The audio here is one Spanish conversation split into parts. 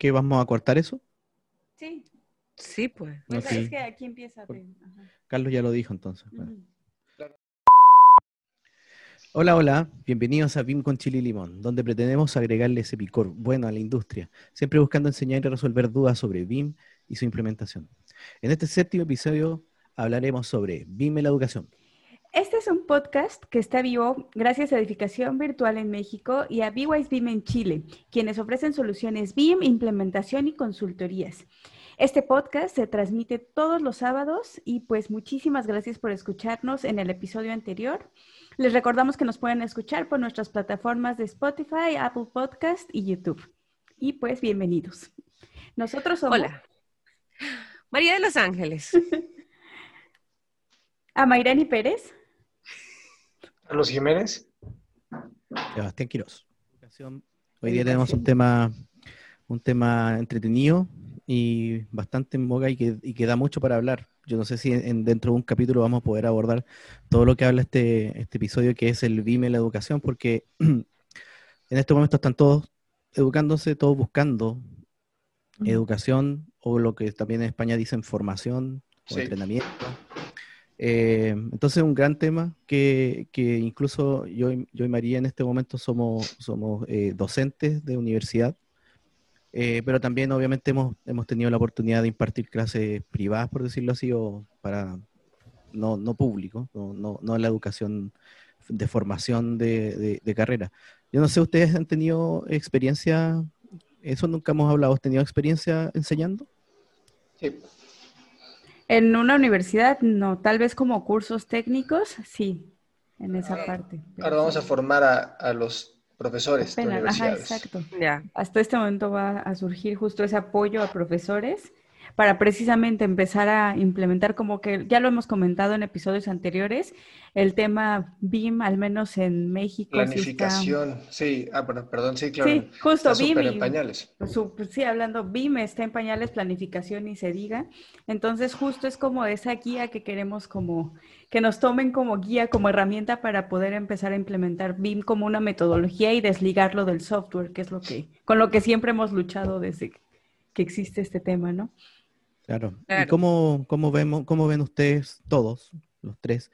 ¿Pero qué vamos a cortar eso? Sí, Sí, pues. pues es que aquí empieza. Por- ajá. Carlos ya lo dijo entonces. Bueno. Hola, hola, bienvenidos a BIM con Chile y Limón, donde pretendemos agregarle ese picor bueno a la industria, siempre buscando enseñar y resolver dudas sobre BIM y su implementación. En este séptimo episodio hablaremos sobre BIM en la educación. Este es un podcast que está vivo gracias a Edificación Virtual en México y a BYS BIM en Chile, quienes ofrecen soluciones BIM, implementación y consultorías. Este podcast se transmite todos los sábados y pues muchísimas gracias por escucharnos en el episodio anterior. Les recordamos que nos pueden escuchar por nuestras plataformas de Spotify, Apple Podcast y YouTube. Y pues bienvenidos. Nosotros somos Hola. María de los Ángeles. a Mayrani Pérez. Carlos Jiménez. Sebastián Quiroz. Educación. Hoy día tenemos un tema, un tema entretenido y bastante en boga y que, y que da mucho para hablar. Yo no sé si en- dentro de un capítulo vamos a poder abordar todo lo que habla este, este episodio, que es el BIM en la educación, porque en este momento están todos educándose, todos buscando educación o lo que también en España dicen formación o Sí. entrenamiento. Eh, entonces un gran tema que, que incluso yo, y- yo y María en este momento somos, somos eh, docentes de universidad, eh, pero también obviamente hemos, hemos tenido la oportunidad de impartir clases privadas, por decirlo así, o para no, no público, no, no, no la educación de formación de, de- de carrera. Yo no sé, ¿ustedes han tenido experiencia? Eso nunca hemos hablado. ¿Has tenido experiencia enseñando? Sí. En una universidad, no, tal vez como cursos técnicos, sí, en esa Ah, parte. pero Ahora vamos a formar a, a los profesores de ajá, exacto. Ya. Hasta este momento va a surgir justo ese apoyo a profesores para precisamente empezar a implementar, como que ya lo hemos comentado en episodios anteriores, el tema BIM, al menos en México. está- Planificación, sí. Ah, bueno, perdón, sí, claro. Sí, justo Está BIM. en pañales. Su- pues sí, hablando BIM, está en pañales, planificación y se diga. Entonces, justo es como esa guía que queremos como que nos tomen como guía, como herramienta para poder empezar a implementar BIM como una metodología y desligarlo del software, que es lo que, con lo que siempre hemos luchado desde que existe este tema, ¿no? Claro. ¿Y cómo, cómo vemos, cómo ven ustedes, todos, los tres,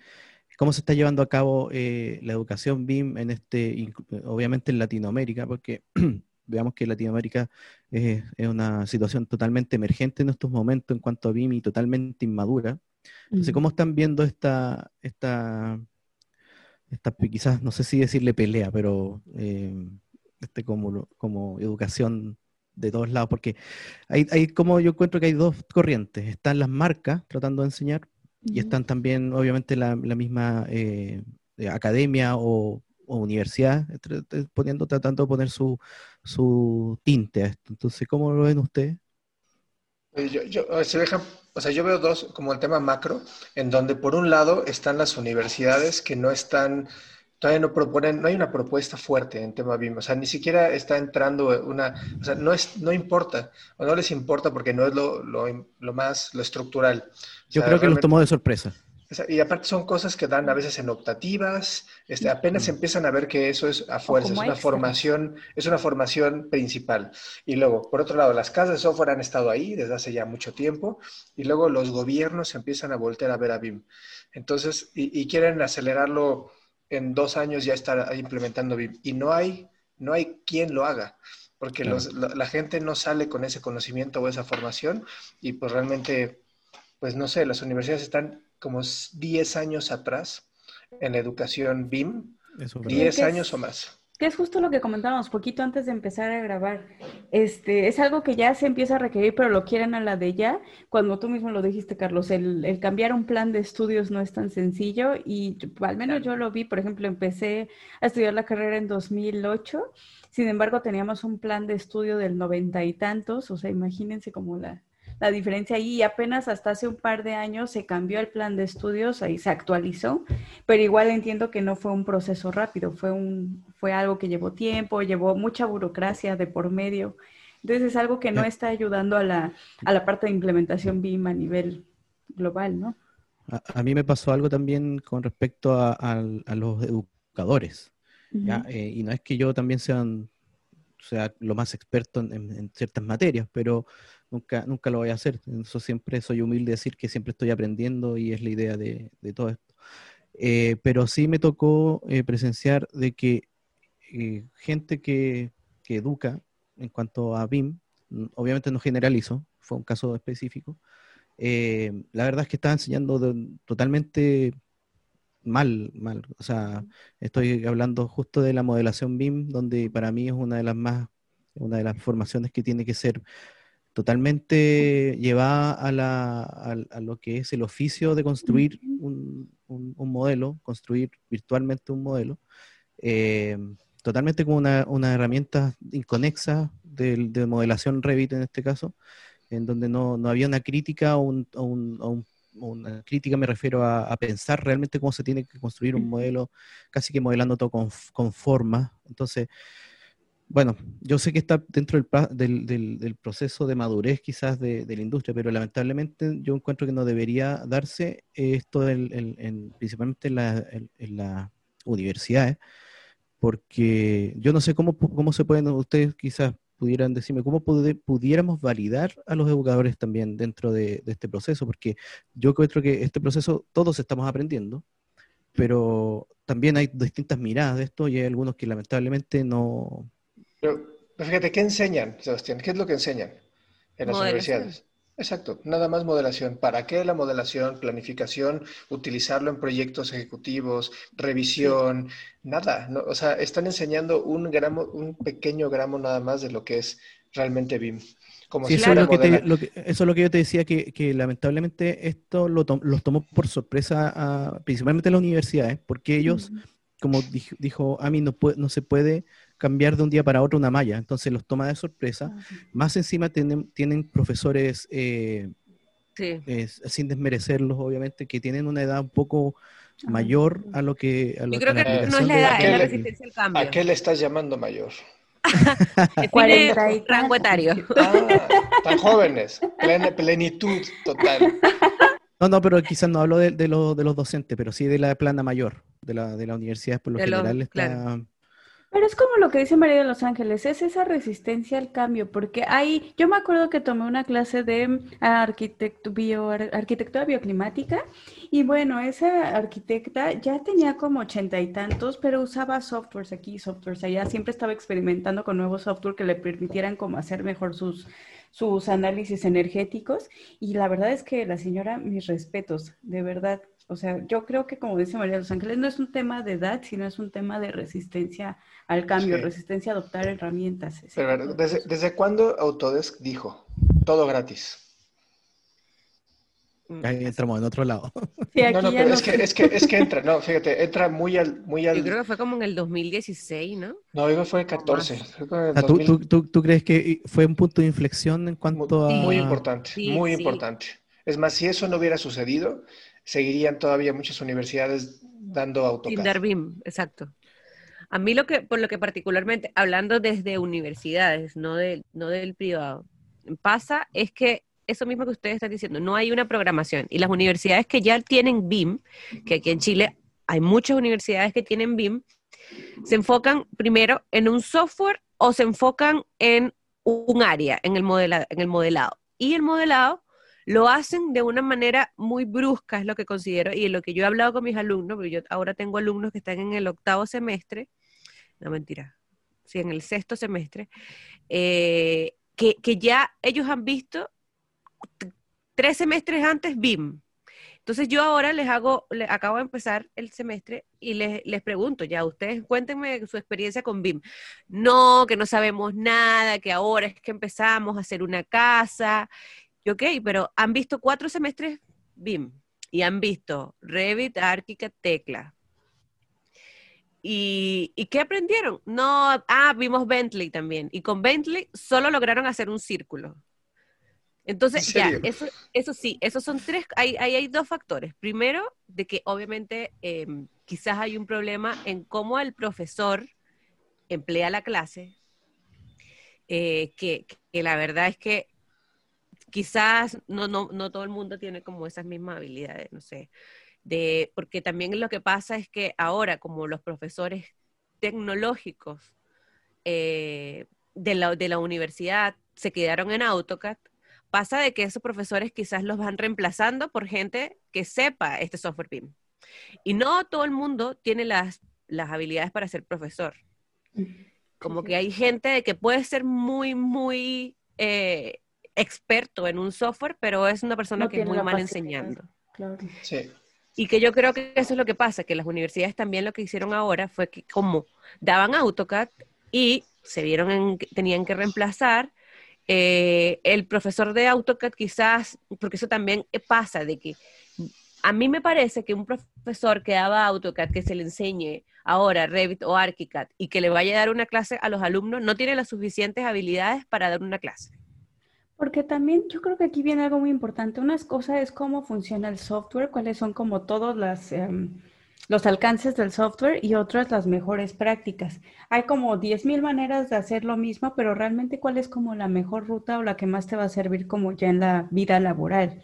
cómo se está llevando a cabo eh, la educación BIM en este, obviamente en Latinoamérica, porque veamos que Latinoamérica es, es una situación totalmente emergente en estos momentos en cuanto a BIM y totalmente inmadura. Entonces, ¿cómo están viendo esta, esta, esta quizás, no sé si decirle pelea, pero eh, este como, como educación de todos lados? Porque hay, hay como yo encuentro que hay dos corrientes. Están las marcas tratando de enseñar y están también, obviamente, la, la misma eh, eh, academia o, o universidad tra- poniendo, tratando de poner su, su tinte a esto. Entonces, ¿cómo lo ven ustedes? Eh, Yo, yo, eh, se deja, o sea, yo veo dos, como el tema macro, en donde por un lado están las universidades que no están, todavía no proponen, no hay una propuesta fuerte en tema BIM, o sea, ni siquiera está entrando una, o sea, no es, no importa, o no les importa porque no es lo, lo, lo más, lo estructural. O Yo sea, creo que los tomó de sorpresa. o sea, y aparte son cosas que dan a veces en optativas, este, apenas empiezan a ver que eso es a fuerza, es una extra. formación, es una formación principal. Y luego, por otro lado, las casas de software han estado ahí desde hace ya mucho tiempo, y luego los gobiernos empiezan a voltear a ver a BIM. Entonces, y, y quieren acelerarlo en dos años ya estar implementando BIM. Y no hay, no hay quien lo haga. Porque Claro. los- la, la gente no sale con ese conocimiento o esa formación y pues realmente pues no sé, las universidades están como 10 años atrás en la educación BIM, Eso es verdad. 10 que es- años o más. Que es justo lo que comentábamos poquito antes de empezar a grabar. Este, es algo que ya se empieza a requerir, pero lo quieren a la de ya. Cuando tú mismo lo dijiste, Carlos, el, el cambiar un plan de estudios no es tan sencillo y al menos yo lo vi, por ejemplo, empecé a estudiar la carrera en 2008, sin embargo teníamos un plan de estudio del noventa y tantos, o sea, imagínense como la, la diferencia ahí y apenas hasta hace un par de años se cambió el plan de estudios, ahí se actualizó, pero igual entiendo que no fue un proceso rápido, fue, un, fue algo que llevó tiempo, llevó mucha burocracia de por medio. Entonces es algo que no está ayudando a la, a la parte de implementación BIM a nivel global, ¿no? A, mí me pasó algo también con respecto a, los educadores. Eh, y no es que yo también sea, sea lo más experto en, ciertas materias, pero nunca, nunca lo voy a hacer. Eso siempre soy humilde decir que siempre estoy aprendiendo y es la idea de, todo esto. Eh, pero sí me tocó eh, presenciar de que eh, gente que, educa en cuanto a BIM, obviamente no generalizo, fue un caso específico, la verdad es que estaba enseñando totalmente mal, mal. O sea, estoy hablando justo de la modelación BIM, donde para mí es una de las más, una de las formaciones que tiene que ser totalmente llevada a, la, a, lo que es el oficio de construir un, un, modelo, construir virtualmente un modelo, eh, totalmente como una, una, herramienta inconexa de, de, modelación Revit en este caso, en donde no, no había una crítica o, un, una crítica me refiero a, a, pensar realmente cómo se tiene que construir un modelo, casi que modelando todo con, con forma. Entonces, bueno, yo sé que está dentro del, del, proceso de madurez quizás de, la industria, pero lamentablemente yo encuentro que no debería darse esto en, principalmente en las universidades, porque yo no sé cómo, cómo se pueden, ustedes quizás pudieran decirme, cómo pudiéramos validar a los educadores también dentro de, de este proceso, porque yo encuentro que este proceso todos estamos aprendiendo, pero también hay distintas miradas de esto y hay algunos que lamentablemente no, pero, fíjate, ¿qué enseñan, Sebastián? ¿Qué es lo que enseñan en las universidades? Exacto, nada más modelación. ¿Para qué la modelación, planificación, utilizarlo en proyectos ejecutivos, revisión? Nada, o sea, están enseñando un gramo, un pequeño gramo nada más de lo que es realmente BIM. Como eso, es lo que eso, es lo que yo te decía, que, que lamentablemente esto lo los tomó por sorpresa principalmente las universidades, porque ellos, como dijo, dijo Ami, no, no se puede cambiar de un día para otro una malla, entonces los toma de sorpresa. Más encima tienen, tienen profesores, eh, sin desmerecerlos, obviamente, que tienen una edad un poco mayor a lo que... A Yo creo que no es la edad, es la resistencia al cambio. ¿A qué le estás llamando mayor? Define rango etario. Ah, tan jóvenes, plenitud total. No, no, pero quizás no hablo de, de, lo, de, los docentes, pero sí de la plana mayor, de la, de la universidad por lo general está... Pero es como lo que dice María de Los Ángeles, es esa resistencia al cambio, porque hay, yo me acuerdo que tomé una clase de arquitecto, bio, arquitectura bioclimática y bueno, esa arquitecta ya tenía como ochenta y tantos, pero usaba softwares aquí, softwares allá, siempre estaba experimentando con nuevos software que le permitieran como hacer mejor sus, sus análisis energéticos y la verdad es que la señora, mis respetos, de verdad, o sea, yo creo que como dice María de los Ángeles, no es un tema de edad, sino es un tema de resistencia al cambio, resistencia a adoptar herramientas. Pero, ¿desde, ¿desde cuándo Autodesk dijo todo gratis? Mm, Ahí entramos en otro lado. no, no, pero es, que, es, que, es que entra, no, fíjate, entra muy al, muy al... Yo creo que fue como en el 2016, ¿no? No, digo fue el 14. ¿tú, tú, tú, tú, crees que fue un punto de inflexión en cuanto a...? Muy importante, muy importante. Es más, si eso no hubiera sucedido, seguirían todavía muchas universidades dando AutoCAD. BIM, exacto. A mí lo que, por lo que particularmente, hablando desde universidades, no, no del privado, pasa es que eso mismo que ustedes están diciendo, no hay una programación. Y las universidades que ya tienen BIM, que aquí en Chile hay muchas universidades que tienen BIM, se enfocan primero en un software o se enfocan en un área, en el, en el modelado. Y el modelado lo hacen de una manera muy brusca, es lo que considero, y lo que yo he hablado con mis alumnos, porque yo ahora tengo alumnos que están en el octavo semestre, no mentira, sí, en el sexto semestre, eh, que, ya ellos han visto tres semestres antes BIM. Entonces yo ahora les hago, acabo de empezar el semestre y les, les pregunto, ya ustedes cuéntenme su experiencia con BIM. No, que no sabemos nada, que ahora es que empezamos a hacer una casa. Y ok, pero han visto cuatro semestres BIM y han visto Revit, ArchiCAD, Tecla. ¿Y, ¿Y qué aprendieron? No, ah, vimos Bentley también. Y con Bentley solo lograron hacer un círculo. Entonces, ya, eso, eso sí, esos son tres, hay, hay, dos factores. Primero, de que obviamente em, quizás hay un problema en cómo el profesor emplea la clase, eh, que, que, la verdad es que quizás no, no, no todo el mundo tiene como esas mismas habilidades, no sé, de, porque también lo que pasa es que ahora como los profesores tecnológicos eh, de, la, de la universidad se quedaron en AutoCAD, pasa de que esos profesores quizás los van reemplazando por gente que sepa este software BIM. Y no todo el mundo tiene las, las habilidades para ser profesor. Como que hay gente que puede ser muy, muy eh, experto en un software, pero es una persona que es muy mal enseñando. Y que yo creo que eso es lo que pasa, que las universidades también lo que hicieron ahora fue que como daban AutoCAD y se vieron en que tenían que reemplazar, eh, el profesor de AutoCAD quizás, porque eso también pasa, de que a mí me parece que un profesor que daba AutoCAD, que se le enseñe ahora Revit o ArchiCAD y que le vaya a dar una clase a los alumnos, no tiene las suficientes habilidades para dar una clase. Porque también yo creo que aquí viene algo muy importante. Una cosa es cómo funciona el software, cuáles son como todos las, em, los alcances del software y otras las mejores prácticas. Hay como 10.000 maneras de hacer lo mismo, pero realmente cuál es como la mejor ruta o la que más te va a servir como ya en la vida laboral.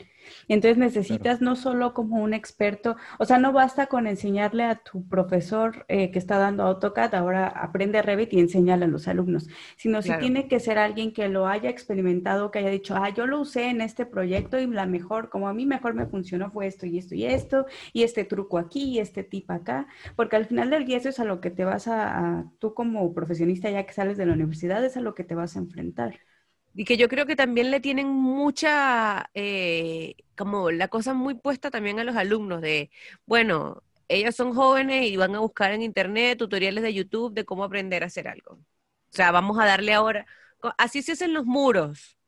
Entonces necesitas no solo como un experto, o sea, no basta con enseñarle a tu profesor eh, que está dando AutoCAD, ahora aprende Revit y enséñale a los alumnos, sino si tiene que ser alguien que lo haya experimentado, que haya dicho, ah, yo lo usé en este proyecto y la mejor, como a mí mejor me funcionó fue esto y esto y esto, y este truco aquí y este tip acá, porque al final del día eso es a lo que te vas a tú como profesionista ya que sales de la universidad, es a lo que te vas a enfrentar y que yo creo que también le tienen mucha, eh, como la cosa muy puesta también a los alumnos de, bueno, ellos son jóvenes y van a buscar en internet tutoriales de YouTube de cómo aprender a hacer algo. O sea, vamos a darle ahora, así se hacen los muros.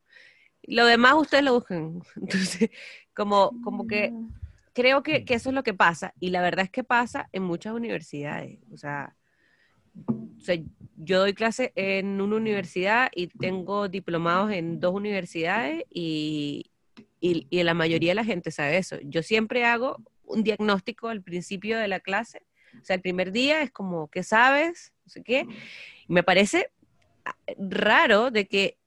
Lo demás ustedes lo buscan. Entonces, como, como que mm. creo que, que eso es lo que pasa. Y la verdad es que pasa en muchas universidades. O sea, o sea, yo doy clase en una universidad y tengo diplomados en dos universidades y, y, y, la mayoría de la gente sabe eso. Yo siempre hago un diagnóstico al principio de la clase. O sea, el primer día es como, ¿qué sabes? No sé qué. Y me parece raro de que,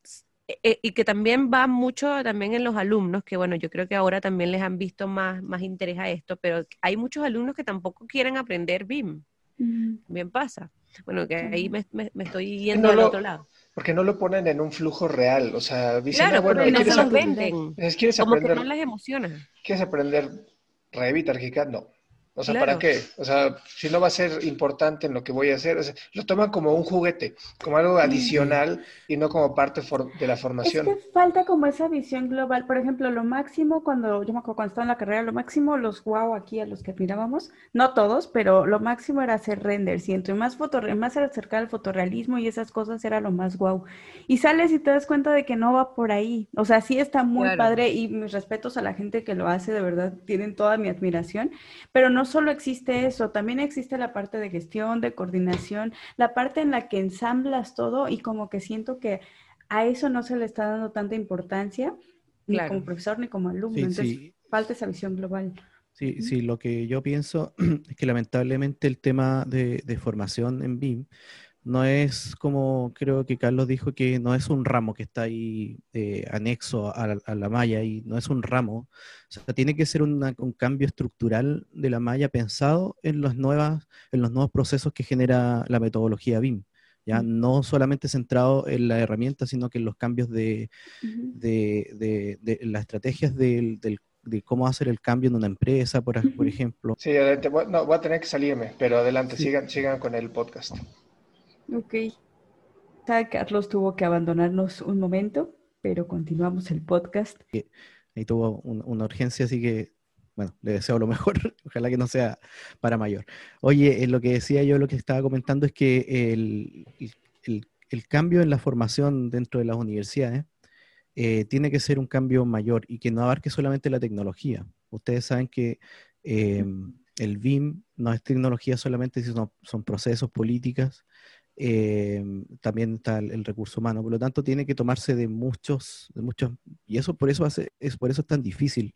eh, y que también va mucho también en los alumnos, que bueno, yo creo que ahora también les han visto más, más interés a esto, pero hay muchos alumnos que tampoco quieren aprender BIM. Bien pasa. Bueno, que ahí me, estoy yendo al otro lado. Porque no lo ponen en un flujo real, o sea, dicen, claro, ah, bueno, no se los venden. ¿quieres Como aprender, que no les emociona. ¿Quieres aprender Revit, ArchiCAD? No. O sea, ¿para qué? O sea, si no va a ser importante en lo que voy a hacer, lo toman como un juguete, como algo adicional y no como parte de la formación. Es que falta como esa visión global. Por ejemplo, lo máximo cuando, yo me acuerdo cuando estaba en la carrera, lo máximo, los wow aquí a los que mirábamos, no todos, pero lo máximo era hacer renders y entre más foto, más acercar al fotorrealismo y esas cosas era lo más wow. Y sales y te das cuenta de que no va por ahí. O sea, sí está muy padre y mis respetos a la gente que lo hace, de verdad, tienen toda mi admiración, pero no solo existe eso, también existe la parte de gestión, de coordinación, la parte en la que ensamblas todo y como que siento que a eso no se le está dando tanta importancia, ni como profesor ni como alumno. Entonces, falta esa visión global. Sí, sí, lo que yo pienso es que lamentablemente el tema de, de formación en BIM no es como creo que Carlos dijo que no es un ramo que está ahí eh, anexo a la, malla y no es un ramo. O sea, tiene que ser un cambio estructural de la malla pensado en los, nuevas, en los nuevos procesos que genera la metodología BIM. Ya no solamente centrado en la herramienta, sino que en los cambios de, de, de, las estrategias del, de cómo hacer el cambio en una empresa, por, por ejemplo. Sí, adelante. No, voy a tener que salirme, pero adelante, sigan, sigan con el podcast. Ok. Carlos tuvo que abandonarnos un momento, pero continuamos el podcast. Ahí tuvo una urgencia, así que bueno, le deseo lo mejor, ojalá que no sea para mayor. Oye, lo que decía yo, lo que estaba comentando es que el, cambio en la formación dentro de las universidades eh, tiene que ser un cambio mayor y que no abarque solamente la tecnología. Ustedes saben que em, el BIM no es tecnología solamente, sino son procesos, políticas, em, también está el, recurso humano. Por lo tanto, tiene que tomarse de muchos, de muchos, y eso por eso hace, es por eso es tan difícil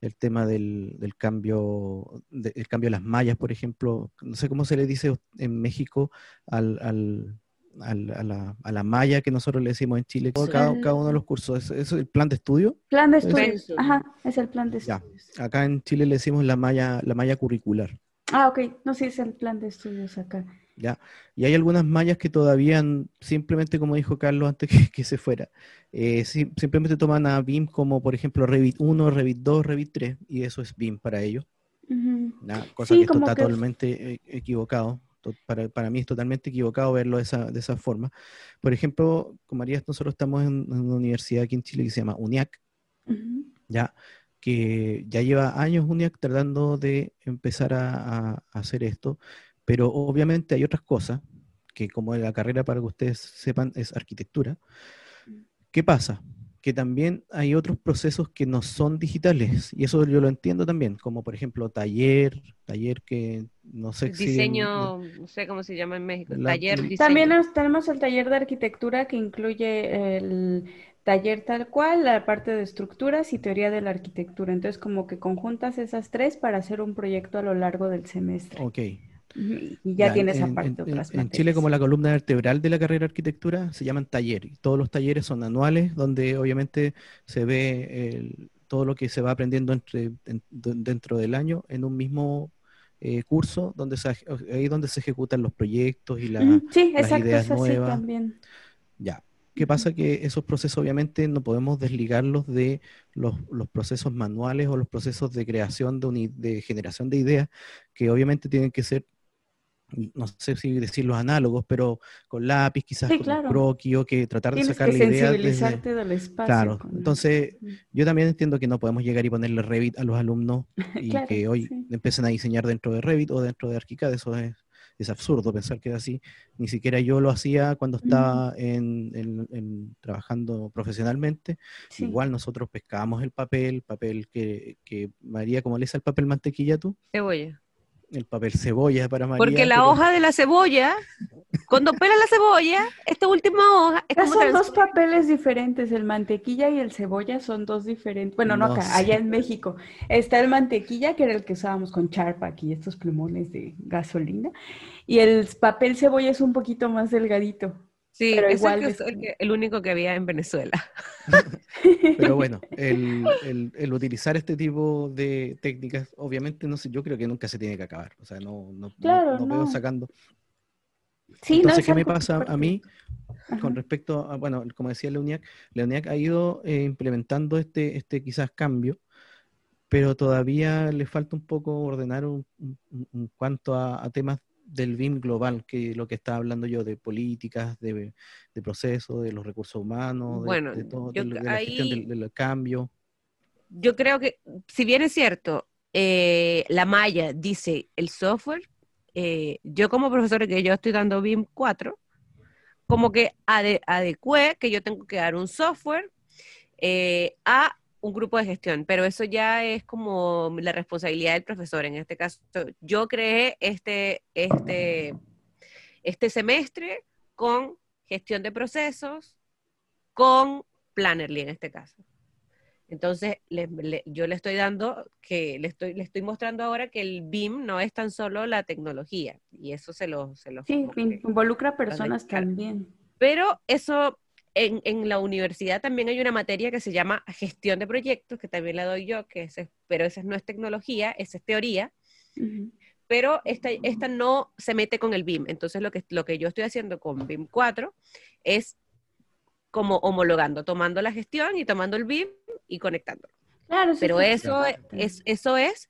el tema del, cambio, el cambio de las mallas, por ejemplo. No sé cómo se le dice en México al, al, a, la, a, la, malla que nosotros le decimos en Chile, cada, cada uno de los cursos. ¿Es, el plan de estudio? Plan de estudio, ajá, es el plan de estudio. Acá en Chile le decimos la malla, la malla curricular. Ah, ok, no, sí, es el plan de estudios acá. Ya, y hay algunas mallas que todavía, simplemente como dijo Carlos antes que, se fuera, eh, simplemente toman a BIM como, por ejemplo, Revit 1, Revit 2, Revit 3, y eso es BIM para ellos. cosa que está totalmente e, equivocado. Para, para, mí es totalmente equivocado verlo de esa, de esa forma. Por ejemplo, con María, nosotros estamos en, una universidad aquí en Chile que se llama UNIAC, ya, que ya lleva años UNIAC tratando de empezar a hacer esto pero obviamente hay otras cosas, que como la carrera para que ustedes sepan es arquitectura. ¿Qué pasa? Que también hay otros procesos que no son digitales, y eso yo lo entiendo también, como por ejemplo taller, taller que no sé si... Diseño, no sé cómo se llama en México, taller diseño. También tenemos el taller de arquitectura que incluye el taller tal cual, la parte de estructuras y teoría de la arquitectura. Entonces, como que conjuntas esas tres para hacer un proyecto a lo largo del semestre. Ok, y ya, tienes esa parte. En, en, Chile, como la columna vertebral de la carrera de arquitectura, se llaman talleres. Todos los talleres son anuales, donde obviamente se ve todo lo que se va aprendiendo entre, dentro del año en un mismo eh, curso, donde se, ahí donde se ejecutan los proyectos y la, sí, las ideas nuevas. también. Ya. ¿Qué pasa? Que esos procesos obviamente no podemos desligarlos de los, los procesos manuales o los procesos de creación, de, de generación de ideas, que obviamente tienen que ser no sé si decir los análogos, pero con lápiz, quizás con croquis, que tratar de sacar la idea. Desde... del espacio. Claro, entonces yo también entiendo que no podemos llegar y ponerle Revit a los alumnos y que hoy empiecen a diseñar dentro de Revit o dentro de ArchiCAD, eso es, es absurdo pensar que es así. Ni siquiera yo lo hacía cuando estaba en, trabajando profesionalmente. Igual nosotros pescábamos el papel, papel que, que María, ¿cómo le el papel mantequilla tú? Cebolla el papel cebolla para María. Porque la hoja de la cebolla, cuando pela la cebolla, esta última hoja es como Son dos papeles diferentes, el mantequilla y el cebolla son dos diferentes. Bueno, no, acá, allá en México. Está el mantequilla, que era el que usábamos con charpa aquí, estos plumones de gasolina, y el papel cebolla es un poquito más delgadito. Sí, pero igual es el, único que había en Venezuela. pero bueno, el, utilizar este tipo de técnicas, obviamente, no sé, yo creo que nunca se tiene que acabar. O sea, no, no, no, veo sacando. Sí, Entonces, ¿qué me pasa a mí con respecto a, bueno, como decía Leoniac, Leoniac ha ido eh, implementando este, este quizás cambio, pero todavía le falta un poco ordenar un, cuanto a, a temas del BIM global, que lo que estaba hablando yo, de políticas, de, de procesos, de los recursos humanos, de, todo, de, la gestión del, cambio. Yo creo que, si bien es cierto, eh, la malla dice el software, eh, yo como profesor que yo estoy dando BIM 4, como que adecué que yo tengo que dar un software eh, a un grupo de gestión, pero eso ya es como la responsabilidad del profesor. En este caso, yo creé este, este, este semestre con gestión de procesos, con Plannerly en este caso. Entonces, yo le estoy dando, que le estoy, le estoy mostrando ahora que el BIM no es tan solo la tecnología, y eso se lo... Se lo sí, involucra personas también. Pero eso en, la universidad también hay una materia que se llama gestión de proyectos, que también la doy yo, que pero esa no es tecnología, esa es teoría. Pero esta, esta no se mete con el BIM. Entonces lo que, lo que yo estoy haciendo con BIM 4 es como homologando, tomando la gestión y tomando el BIM y conectándolo. Claro, pero eso, es, eso es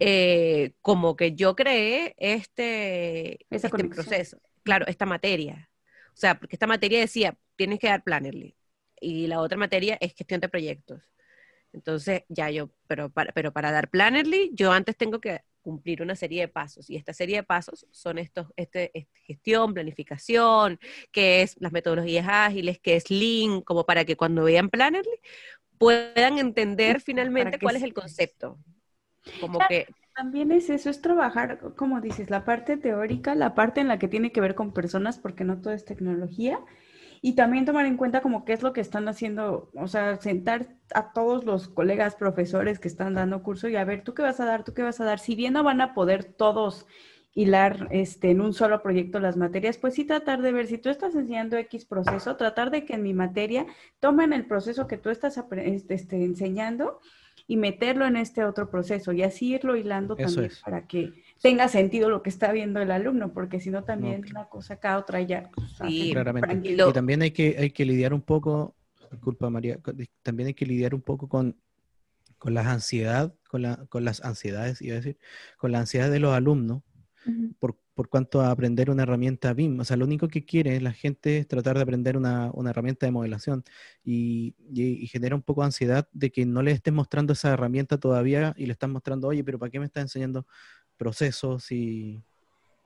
eh, como que yo creé este, este proceso, claro, esta materia. O sea, porque esta materia decía, tienes que dar Plannerly. Y la otra materia es gestión de proyectos. Entonces, ya yo, pero para, pero para dar Plannerly, yo antes tengo que cumplir una serie de pasos. Y esta serie de pasos son estos, este, este, gestión, planificación, que es las metodologías ágiles, que es Lean, como para que cuando vean Plannerly puedan entender finalmente cuál es el concepto. Como que también es eso, es trabajar, como dices, la parte teórica, la parte en la que tiene que ver con personas, porque no todo es tecnología, y también tomar en cuenta como qué es lo que están haciendo, o sea, sentar a todos los colegas profesores que están dando curso y a ver, ¿tú qué vas a dar? ¿Tú qué vas a dar? Si bien no van a poder todos hilar este, en un solo proyecto las materias, pues sí tratar de ver, si tú estás enseñando X proceso, tratar de que en mi materia tomen el proceso que tú estás este, este, enseñando y meterlo en este otro proceso y así irlo hilando también para que tenga sentido lo que está viendo el alumno, porque si no también una cosa acá, otra ya. Pues, sí, claramente. Y también hay que, hay que lidiar un poco, disculpa María, también hay que lidiar un poco con, con las ansiedad, con, la, con las ansiedades, iba a decir, con la ansiedad de los alumnos, por, por, cuanto a aprender una herramienta BIM. O sea, lo único que quiere la gente es tratar de aprender una, una herramienta de modelación y, y, genera un poco de ansiedad de que no le estés mostrando esa herramienta todavía y le estás mostrando, oye, pero ¿para qué me estás enseñando procesos si,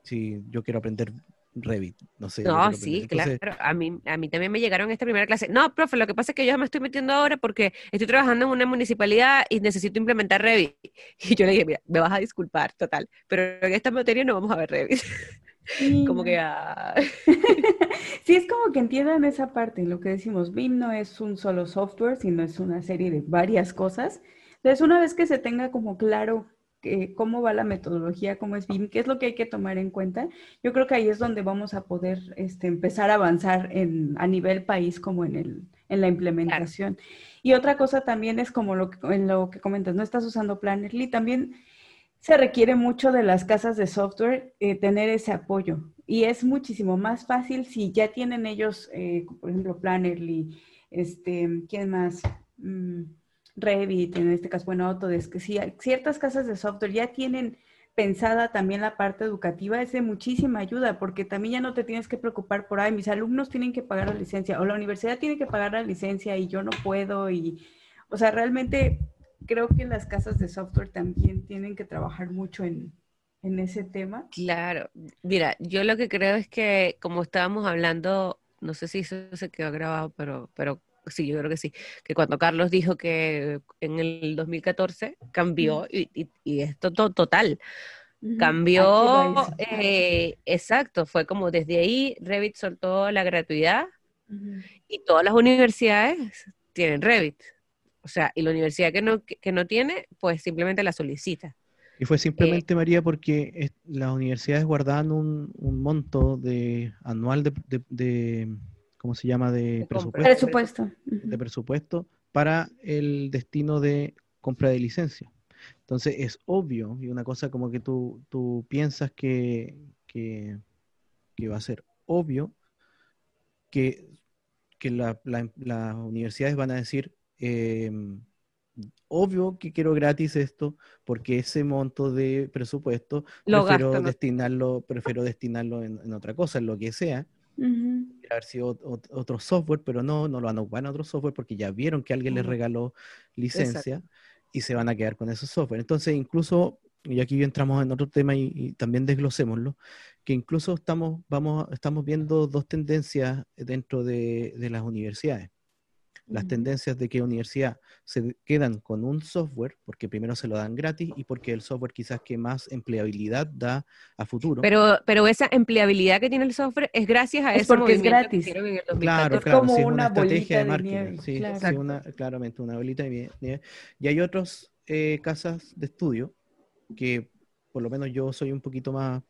si yo quiero aprender Revit, no sé. No, sí, claro. A mí, a mí también me llegaron esta primera clase. No, profe, lo que pasa es que yo me estoy metiendo ahora porque estoy trabajando en una municipalidad y necesito implementar Revit. Y yo le dije, mira, me vas a disculpar, total, pero en esta materia no vamos a ver Revit. como que... Ah. sí, es como que entiendan esa parte, lo que decimos, BIM no es un solo software, sino es una serie de varias cosas. Entonces, una vez que se tenga como claro cómo va la metodología, cómo es BIM, qué es lo que hay que tomar en cuenta. Yo creo que ahí es donde vamos a poder este, empezar a avanzar en, a nivel país como en, el, en la implementación. Y otra cosa también es como lo que, en lo que comentas, no estás usando Plannerly, también se requiere mucho de las casas de software eh, tener ese apoyo. Y es muchísimo más fácil si ya tienen ellos, eh, por ejemplo, Plannerly, este, ¿quién más? Mm, Revit, en este caso, bueno, Autodesk, que si ciertas casas de software ya tienen pensada también la parte educativa, es de muchísima ayuda, porque también ya no te tienes que preocupar por, ay, mis alumnos tienen que pagar la licencia, o la universidad tiene que pagar la licencia y yo no puedo, y, o sea, realmente creo que las casas de software también tienen que trabajar mucho en, en ese tema. Claro, mira, yo lo que creo es que como estábamos hablando, no sé si eso se quedó grabado, pero, pero sí, yo creo que sí, que cuando Carlos dijo que en el 2014 cambió, y, y, esto total, cambió, eh, exacto, fue como desde ahí Revit soltó la gratuidad y todas las universidades tienen Revit. O sea, y la universidad que no, que no tiene, pues simplemente la solicita. Y fue simplemente, eh, María, porque las universidades guardaban un, un monto de anual de, de ¿cómo se llama? De presupuesto. De presupuesto para el destino de compra de licencia. Entonces es obvio, y una cosa como que tú, tú piensas que, que, va a ser obvio, que, que las universidades van a decir, em, obvio que quiero gratis esto, porque ese monto de presupuesto prefiero, destinarlo, prefiero destinarlo en, en, otra cosa, en lo que sea, haber sido otro software, pero no, no lo van a ocupar en otro software porque ya vieron que alguien les regaló licencia y se van a quedar con ese software. Entonces, incluso, y aquí entramos en otro tema y, también desglosémoslo, que incluso estamos, vamos, estamos viendo dos tendencias dentro de las universidades las tendencias de que universidad se quedan con un software, porque primero se lo dan gratis y porque el software quizás que más empleabilidad da a futuro. Pero, pero esa empleabilidad que tiene el software es gracias a eso. Porque es gratis. claro, claro, como una, estrategia de, marketing. sí, una, claramente una bolita de nieve. Y hay otras eh, casas de estudio que por lo menos yo soy un poquito más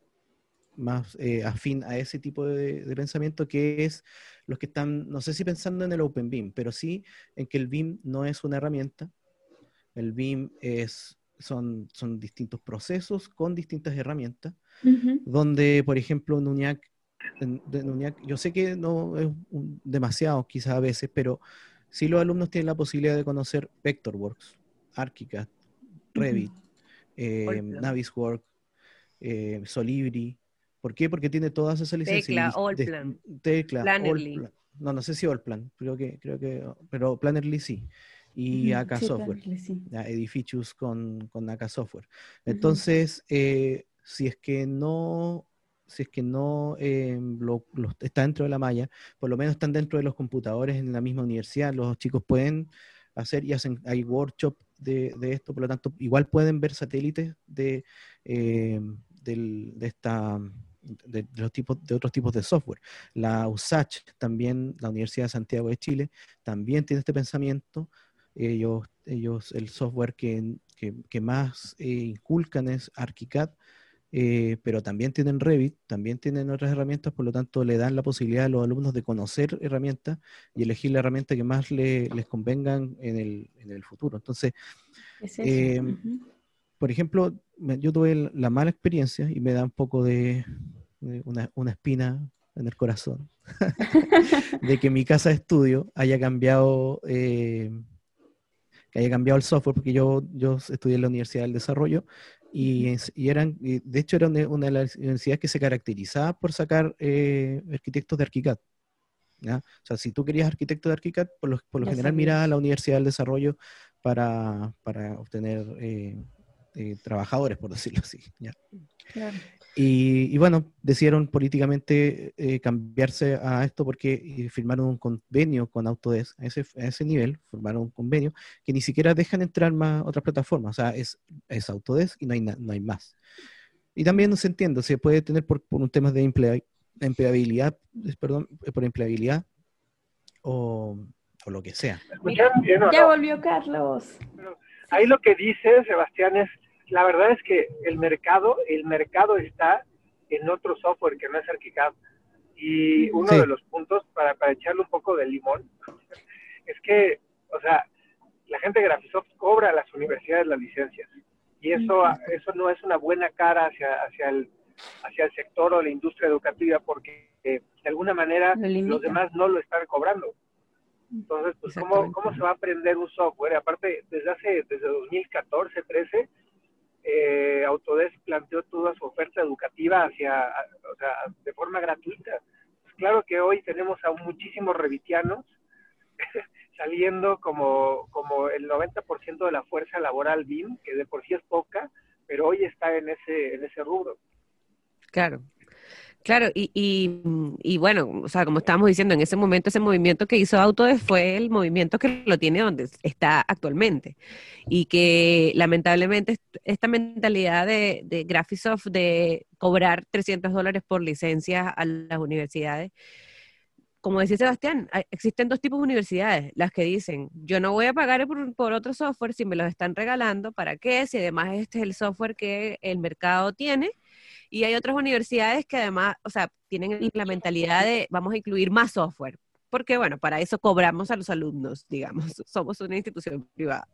más eh, afín a ese tipo de, pensamiento, que es los que están, no sé si pensando en el Open BIM, pero sí en que el BIM no es una herramienta, el BIM es, son, son distintos procesos con distintas herramientas, donde, por ejemplo, en UNIAC, yo sé que no es demasiado quizás a veces, pero sí los alumnos tienen la posibilidad de conocer Vectorworks, ArchiCAD, Revit, eh, Navisworks, eh, Solibri, ¿Por qué? Porque tiene todas esas licencias. Tecla, Allplan. Tecla, Plannerly. No, no sé si Allplan, creo que, creo que, pero Plannerly sí. y Ujú, AK sí, Software, sí. Edificius con, con AK Software. Entonces, eh, si es que no, si es que no eh, lo- lo- está dentro de la malla, por lo menos están dentro de los computadores en la misma universidad, los chicos pueden hacer y hacen, hay workshop de, de esto, por lo tanto, igual pueden ver satélites de, eh, del- de esta de, de los tipos de otros tipos de software. La USACH también, la Universidad de Santiago de Chile, también tiene este pensamiento. Ellos, ellos el software que, que- que más eh, inculcan es ArchiCAD, eh, pero también tienen Revit, también tienen otras herramientas, por lo tanto le dan la posibilidad a los alumnos de conocer herramientas y elegir la herramienta que más le- les convengan en el, en el futuro. Entonces, Es. Eh, por ejemplo, yo tuve la- la mala experiencia y me da un poco de una, una espina en el corazón de que mi casa de estudio haya cambiado eh, que haya cambiado el software porque yo, yo estudié en la Universidad del Desarrollo y, y eran y de hecho era una, de las universidades que se caracterizaba por sacar eh, arquitectos de ArchiCAD. ¿ya? O sea, si tú querías arquitecto de ArchiCAD, por lo, por lo general miraba a la Universidad del Desarrollo para, para obtener eh, eh, trabajadores, por decirlo así. ¿ya? Claro. Y, y bueno, decidieron políticamente eh, cambiarse a esto porque eh, firmaron un convenio con Autodesk a ese, a ese nivel, firmaron un convenio que ni siquiera dejan entrar más otras plataformas, o sea, es, es Autodesk y no hay, na- no hay más. Y también no se entiende, se puede tener por, por un tema de emplea- empleabilidad, perdón, eh, por empleabilidad o, o lo que sea. ¿Me escuchan bien o Ya volvió Carlos. Ahí lo que dice Sebastián es, la verdad es que el mercado, el mercado está en otro software que no es ArchiCAD. Y uno Sí. de los puntos para, para echarle un poco de limón es que, o sea, la gente de Graphisoft cobra a las universidades las licencias. Y eso, eso no es una buena cara hacia, hacia, el, hacia el sector o la industria educativa porque eh, de alguna manera Lo los demás no lo están cobrando. Entonces, pues, ¿cómo. ¿cómo se va a aprender un software? Aparte, desde hace, desde 2014, 13, eh, Autodesk planteó toda su oferta educativa hacia, o sea, de forma gratuita. Pues claro que hoy tenemos a muchísimos revitianos saliendo como, como el 90% de la fuerza laboral BIM, que de por sí es poca, pero hoy está en ese, en ese rubro. Claro. Claro, y, y, bueno, o sea, como estábamos diciendo, en ese momento ese movimiento que hizo Autodesk fue el movimiento que lo tiene donde está actualmente. Y que lamentablemente est- esta mentalidad de, de Graphisoft de cobrar 300 dólares por licencia a las universidades, como decía Sebastián, existen dos tipos de universidades, las que dicen, yo no voy a pagar por, por otro software si me los están regalando, ¿para qué? Si además este es el software que el mercado tiene. Y hay otras universidades que además, o sea, tienen la mentalidad de vamos a incluir más software. Porque, bueno, para eso cobramos a los alumnos, digamos, somos una institución privada.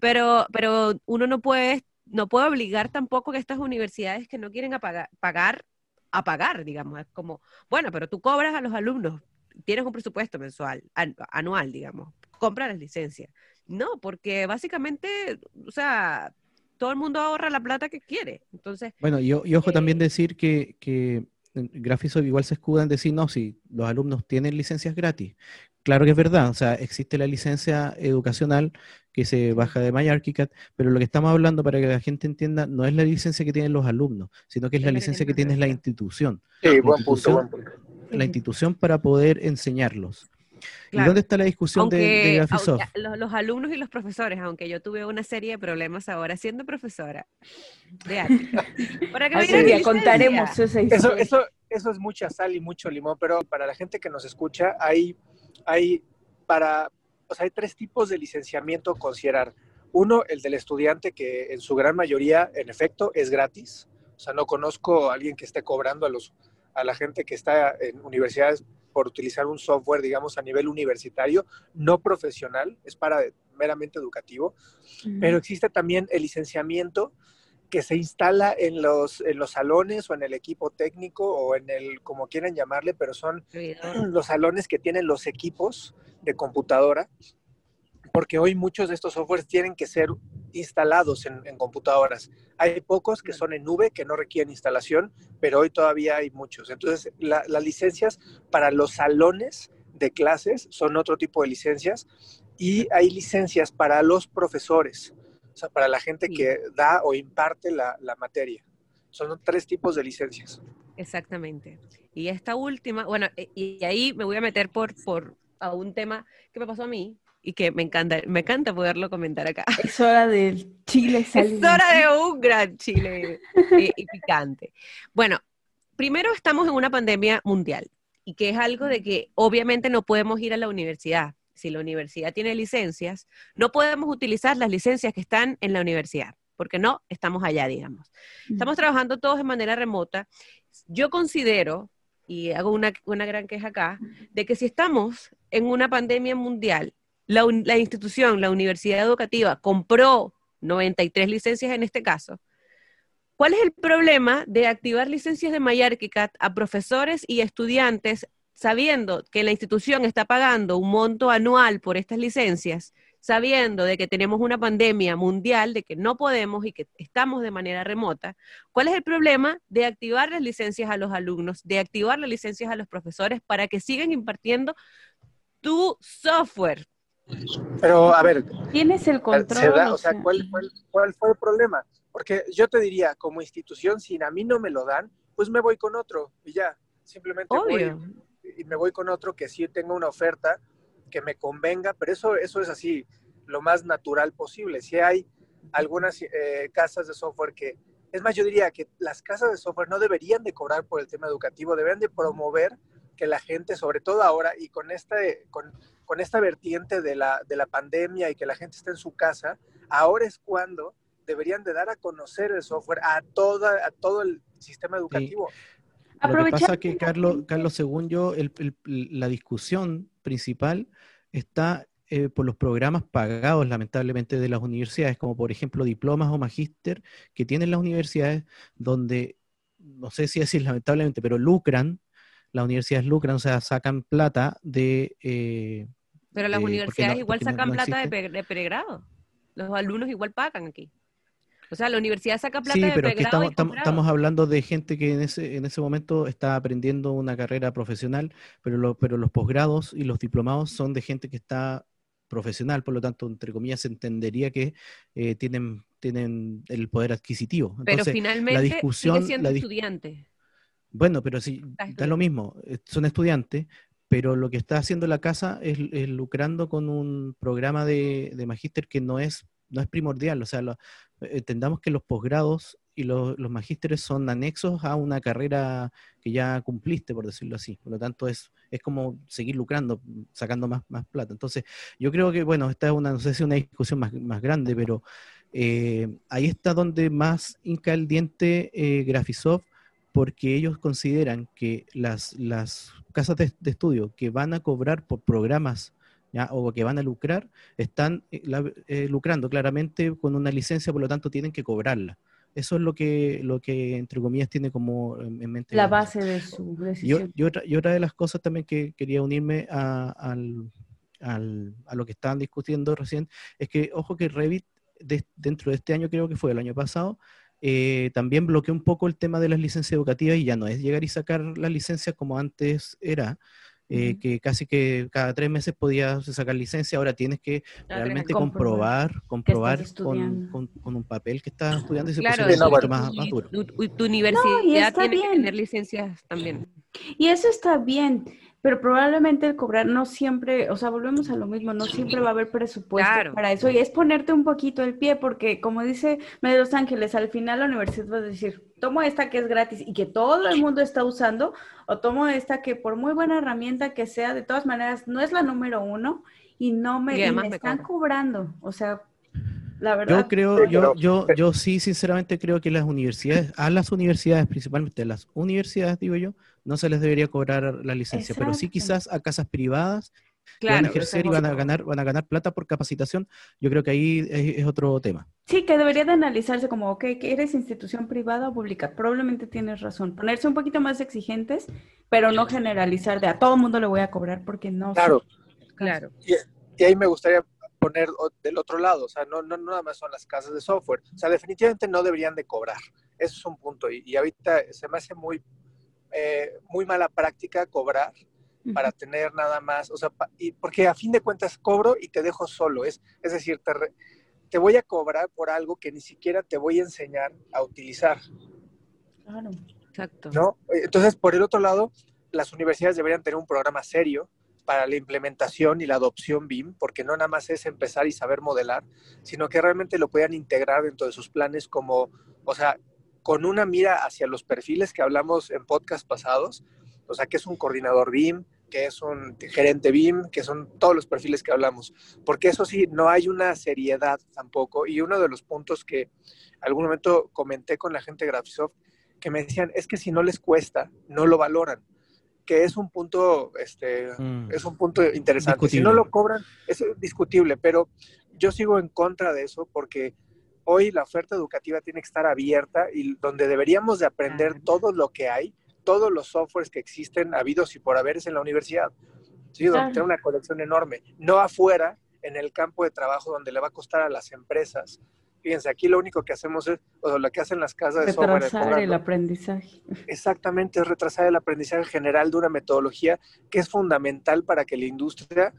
Pero, pero uno no puede, no puede obligar tampoco que estas universidades que no quieren apagar- pagar, a pagar, digamos. Es como, bueno, pero tú cobras a los alumnos, tienes un presupuesto mensual, an- anual, digamos, compra las licencias. No, porque básicamente, o sea, todo el mundo ahorra la plata que quiere. Entonces, Bueno, y, ojo también Eh, decir que, que Graphisoft igual se escuda en decir, no, si los alumnos tienen licencias gratis. Claro que es verdad, o sea, existe la licencia educacional que se baja de MyArchicad, pero lo que estamos hablando para que la gente entienda no es la licencia que tienen los alumnos, sino que es la licencia que tiene la institución, Sí, La buen punto, buen punto. la institución para poder enseñarlos. ¿Y Claro. dónde está la discusión de, de aunque, Graphisoft? aunque los, los alumnos y los profesores, aunque yo tuve una serie de problemas ahora siendo profesora de arte. ¿Para Algún dieron día contaremos esa Eso, historia. eso, eso es mucha sal y mucho limón, pero para la gente que nos escucha, hay, hay, para, o sea, hay tres tipos de licenciamiento a considerar. Uno, el del estudiante, que en su gran mayoría, en efecto, es gratis. O sea, no conozco a alguien que esté cobrando a, los, a la gente que está en universidades por utilizar un software, digamos, a nivel universitario, no profesional, es para meramente educativo. Pero existe también el licenciamiento que se instala en los, en los salones o en el equipo técnico o en el, como quieran llamarle, pero son los salones que tienen los equipos de computadora, porque hoy muchos de estos softwares tienen que ser instalados en, en computadoras. Hay pocos que son en nube, que no requieren instalación, pero hoy todavía hay muchos. Entonces, la- las licencias para los salones de clases son otro tipo de licencias y hay licencias para los profesores, o sea, para la gente que da o imparte la, la materia. Son tres tipos de licencias. Exactamente. Y esta última, bueno, e, y ahí me voy a meter por, por a un tema que me pasó a mí y que me encanta, me encanta poderlo comentar acá. Es hora del chile Es hora de un gran chile y, y picante. Bueno, primero estamos en una pandemia mundial y que es algo de que obviamente no podemos ir a la universidad. Si la universidad tiene licencias, no podemos utilizar las licencias que están en la universidad, porque no estamos allá, digamos. Estamos trabajando todos de manera remota. Yo considero, y hago una, una gran queja acá, de que si estamos en una pandemia mundial, la, institución, la universidad educativa, compró 93 licencias en este caso. ¿Cuál es el problema de activar licencias de Mayarquicat a profesores y estudiantes sabiendo que la institución está pagando un monto anual por estas licencias, sabiendo de que tenemos una pandemia mundial, de que no podemos y que estamos de manera remota? ¿Cuál es el problema de activar las licencias a los alumnos, de activar las licencias a los profesores para que sigan impartiendo tu software? Pero, a ver, Tienes el control. se da, o sea, ¿cuál fue, el, cuál fue el problema? Porque yo te diría, como institución, si a mí no me lo dan, pues me voy con otro y ya. Simplemente Obvio. voy y me voy con otro que sí tenga una oferta que me convenga, pero eso, eso es así, lo más natural posible. Si hay algunas eh, casas de software que, es más, yo diría que las casas de software no deberían de cobrar por el tema educativo, deberían de promover que la gente, sobre todo ahora, y con, este, con, con esta vertiente de la, de la pandemia y que la gente está en su casa, ahora es cuando deberían de dar a conocer el software a, toda, a todo el sistema educativo. Lo que pasa es que, Carlos, Carlos, según yo, el- el- la discusión principal está eh, por los programas pagados, lamentablemente, de las universidades, como por ejemplo diplomas o magíster que tienen las universidades, donde, no sé si decir lamentablemente, pero lucran, las universidades lucran, o sea, sacan plata de... eh, Pero las universidades no- igual no- sacan no plata de, de pregrado. Los alumnos igual pagan aquí. O sea, la universidad saca plata Sí, de pero es que pregrado estamos, estamos, hablando de gente que en ese, en ese momento está aprendiendo una carrera profesional, pero, lo- pero los posgrados y los diplomados son de gente que está profesional, por lo tanto, entre comillas, se entendería que eh, tienen, tienen el poder adquisitivo. Pero finalmente discusión- sigue siendo la dis- estudiante. bueno, pero sí, Está da lo mismo, eh, son estudiantes, pero lo que está haciendo la casa es, lucrando con un programa de, de magíster que no es, no es primordial, o sea, lo- entendamos que los posgrados y los, los magísteres son anexos a una carrera que ya cumpliste, por decirlo así, por lo tanto es, es como seguir lucrando, sacando más, más plata. Entonces, yo creo que, bueno, esta es una, no sé si una discusión más, más grande, pero eh, ahí está donde más hinca el diente eh, Graphisoft, porque ellos consideran que las, las casas de, de estudio que van a cobrar por programas ¿ya? o que van a lucrar, están eh, eh, lucrando claramente con una licencia, por lo tanto tienen que cobrarla. Eso es lo que, lo que entre comillas, tiene como en en mente. la base de su Y, decisión. y otra, y otra de las cosas también que quería unirme a, al- al- a lo que estaban discutiendo recién es que, ojo que Revit, de- dentro de este año, creo que fue el año pasado, eh, también bloqueó un poco el tema de las licencias educativas y ya no es llegar y sacar las licencias como antes era, eh, que casi que cada tres meses podías sacar licencia, ahora tienes que realmente Comprobar comprobar, comprobar con, con- con un papel que estás estudiando y se Claro, un poquito más, más duro. tu, universidad está tiene que bien. tener licencias también. Y eso está bien, pero probablemente el cobrar no siempre, o sea, volvemos a lo mismo, no siempre va a haber presupuesto Claro. para eso. Y es ponerte un poquito el pie, porque como dice Medio Los Ángeles, al final la universidad va a decir, tomo esta que es gratis y que todo el mundo está usando, o tomo esta que por muy buena herramienta que sea, de todas maneras, no es la número uno y no me, Y y además me me están cobran. cobrando. O sea, la verdad. Yo creo, Sí, yo, pero- yo, yo sí, sinceramente creo que las universidades, a las universidades, principalmente a las universidades, digo yo, no se les debería cobrar la licencia, pero sí quizás a casas privadas que van a ejercer y van a ganar, van a ganar plata por capacitación. Yo creo que ahí es, es otro tema. Sí, que debería de analizarse como, ok, que eres institución privada o pública. Probablemente tienes razón. Ponerse un poquito más exigentes, pero no generalizar de a todo mundo le voy a cobrar porque no. Claro, claro. y ahí me gustaría poner del otro lado, o sea, no, no, no nada más son las casas de software, o sea, definitivamente no deberían de cobrar, eso es un punto, y, y ahorita se me hace muy, eh, muy mala práctica cobrar, para tener nada más, o sea, y, porque a fin de cuentas cobro y te dejo solo, es, es decir, te, te voy a cobrar por algo que ni siquiera te voy a enseñar a utilizar. Claro. Exacto. ¿no? Entonces, por el otro lado, las universidades deberían tener un programa serio para la implementación y la adopción BIM, porque no nada más es empezar y saber modelar, sino que realmente lo puedan integrar dentro de sus planes como, o sea, con una mira hacia los perfiles que hablamos en podcast pasados, o sea, que es un coordinador BIM, que es un gerente BIM, que son todos los perfiles que hablamos, porque eso sí, no hay una seriedad tampoco, y uno de los puntos que algún momento comenté con la gente de Graphisoft, que me decían, es que si no les cuesta, no lo valoran que es un punto, este, mm. es un punto interesante. Si no lo cobran, es discutible, pero yo sigo en contra de eso porque hoy la oferta educativa tiene que estar abierta y donde deberíamos de aprender todo lo que hay, todos los softwares que existen habidos y por haber es en la universidad. Sí, donde tiene una colección enorme, no afuera en el campo de trabajo donde le va a costar a las empresas Fíjense, aquí lo único que hacemos es, o lo que hacen las casas de software. Retrasar el aprendizaje. Exactamente, es retrasar el aprendizaje general de una metodología que es fundamental para que la industria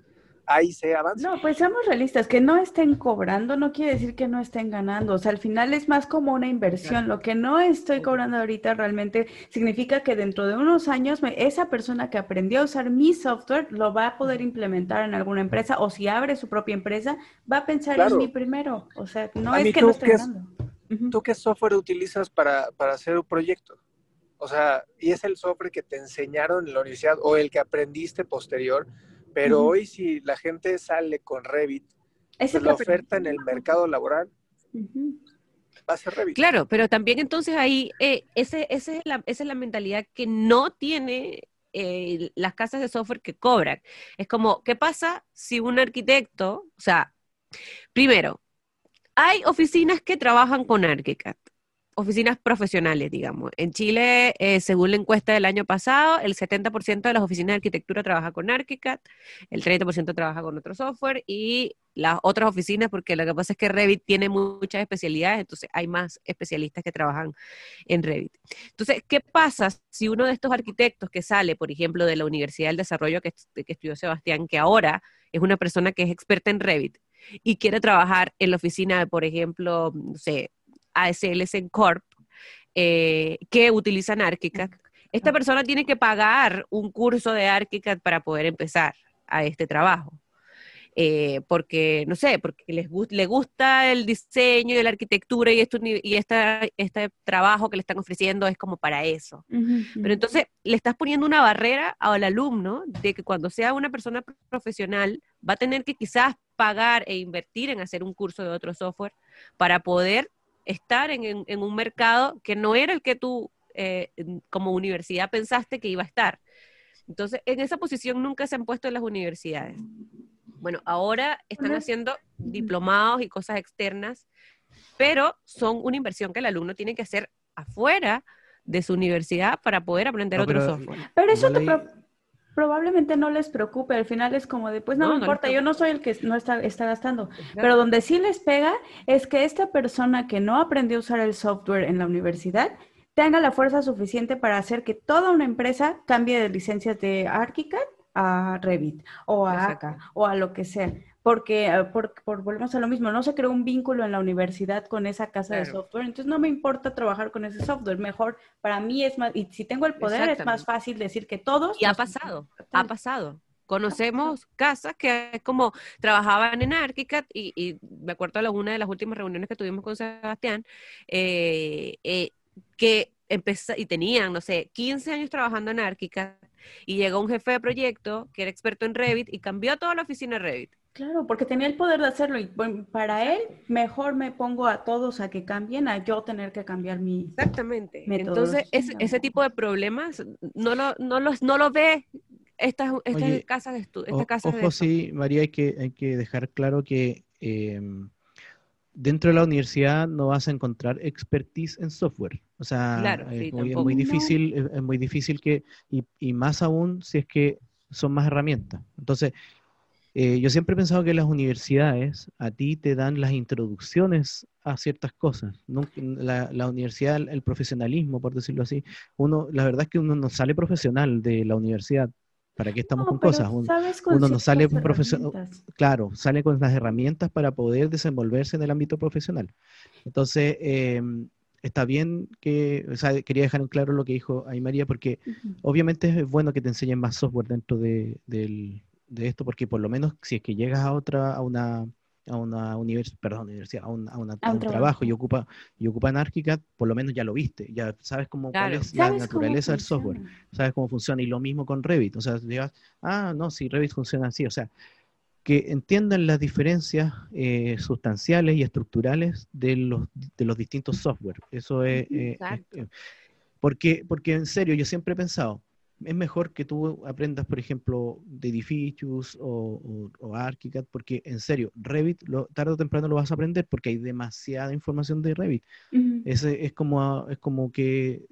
ahí se avance. No, pues seamos realistas, que no estén cobrando no quiere decir que no estén ganando, o sea, al final es más como una inversión. Lo que no estoy cobrando ahorita realmente significa que dentro de unos años esa persona que aprendió a usar mi software lo va a poder implementar en alguna empresa o si abre su propia empresa, va a pensar en mí primero. O sea, no es que no esté ganando. ¿Tú qué software utilizas para, para hacer un proyecto? O sea, y es el software que te enseñaron en la universidad o el que aprendiste posterior pero hoy si la gente sale con Revit, pues la oferta en el mercado laboral va a ser Revit. Claro, pero también entonces ahí eh, ese, ese es la, esa es la mentalidad que no tiene eh, las casas de software que cobran. Es como, ¿qué pasa si un arquitecto, o sea, primero, hay oficinas que trabajan con ArchiCAD oficinas profesionales, digamos. En Chile, eh, según la encuesta del año pasado, el 70% de las oficinas de arquitectura trabaja con ArchiCAD, el 30% trabaja con otro software y las otras oficinas, porque lo que pasa es que Revit tiene muchas especialidades, entonces hay más especialistas que trabajan en Revit. Entonces, ¿qué pasa si uno de estos arquitectos que sale, por ejemplo, de la Universidad del Desarrollo que, que estudió Sebastián, que ahora es una persona que es experta en Revit, y quiere trabajar en la oficina por ejemplo, no sé, ASLS Corp, eh, que utilizan ArchiCAD. Esta persona tiene que pagar un curso de ArchiCAD para poder empezar a este trabajo. Eh, porque, no sé, porque les le gusta el diseño y la arquitectura y, esto, y este trabajo que le están ofreciendo es como para eso. Pero entonces le estás poniendo una barrera al alumno de que cuando sea una persona profesional va a tener que quizás pagar e invertir en hacer un curso de otro software para poder estar en, un mercado que no era el que tú eh, como universidad pensaste que iba a estar. Entonces, en esa posición nunca se han puesto las universidades. Bueno, ahora están haciendo diplomados y cosas externas, pero son una inversión que el alumno tiene que hacer afuera de su universidad para poder aprender otro software. Pero eso te, probablemente no les preocupe, al final es como de, pues no, me importa, yo no soy el que no está, está gastando, pero donde sí les pega es que esta persona que no aprendió a usar el software en la universidad tenga la fuerza suficiente para hacer que toda una empresa cambie de licencias de ArchiCAD a Revit o a ACA o a lo que sea porque eh, por, volvemos a lo mismo, no se creó un vínculo en la universidad con esa casa de software, entonces no me importa trabajar con ese software, mejor para mí es más, y si tengo el poder es más fácil decir que todos... Y ha pasado, ha pasado. Conocemos casas que como trabajaban en ArchiCAD y, y me acuerdo de una de las últimas reuniones que tuvimos con Sebastián, eh, eh, que empezó y tenían, no sé, 15 años trabajando en ArchiCAD y llegó un jefe de proyecto que era experto en Revit y cambió toda la oficina Revit. Claro, porque tenía el poder de hacerlo y para él mejor me pongo a todos a que cambien a yo tener que cambiar mi Exactamente. Entonces, ese, tipo de problemas no lo, no los, no lo ve estas, estas casas de estudio. Ojo, sí, María, hay que, hay que dejar claro que em, dentro de la universidad no vas a encontrar expertise en software. O sea, es, muy, difícil, es, muy difícil que, y, y más aún si es que son más herramientas. Entonces, eh, yo siempre he pensado que las universidades a ti te dan las introducciones a ciertas cosas. La, universidad, el profesionalismo, por decirlo así, uno, la verdad es que uno no sale profesional de la universidad. ¿para qué estamos No, con cosas? Un- sabes con uno no sale herramientas. claro, sale con las herramientas para poder desenvolverse en el ámbito profesional. Entonces, eh, está bien que, o sea, quería dejar en claro lo que dijo ahí María, porque obviamente es bueno que te enseñen más software dentro de, del- de esto, porque por lo menos si es que llegas a otra, a una, a una univers- perdón, universidad, a un, a una- a un trabajo y ocupa, y ocupan ArchiCAD, por lo menos ya lo viste, ya sabes cómo, cuál es la ¿Sabes cómo naturaleza del software sabes cómo funciona y lo mismo con Revit. O sea, digas, ah, no, si Revit funciona así. O sea, que entiendan las diferencias eh, sustanciales y estructurales de los, de los distintos software. Eso es, eh, es- eh, porque, porque en serio, yo siempre he pensado, es mejor que tú aprendas, por ejemplo, de Edificius o, o, o ArchiCAD, porque en serio, Revit lo, tarde o temprano lo vas a aprender porque hay demasiada información de Revit. Ujú. Ese es como, es como que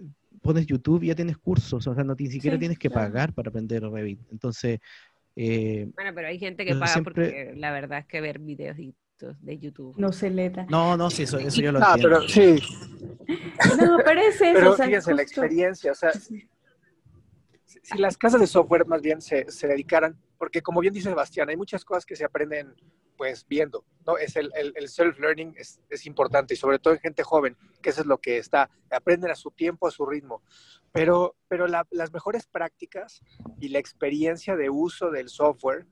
pones YouTube y ya tienes cursos, o sea, no ni siquiera Sí, tienes que claro. pagar para aprender Revit. Entonces, eh, Bueno, pero hay gente que paga siempre- porque la verdad es que ver videos de YouTube. No se le da. no, no, sí, eso, eso yo lo Ah, entiendo. pero sí, No, pero es eso. pero o sea, fíjense, la justo- experiencia, o sea, si, las casas de software más bien se, se dedicaran, porque como bien dice Sebastián, hay muchas cosas que se aprenden pues viendo, ¿no? Es el, el, el self-learning es, es importante y sobre todo en gente joven, que eso es lo que está, aprenden a su tiempo, a su ritmo. Pero, pero la- las mejores prácticas y la experiencia de uso del software,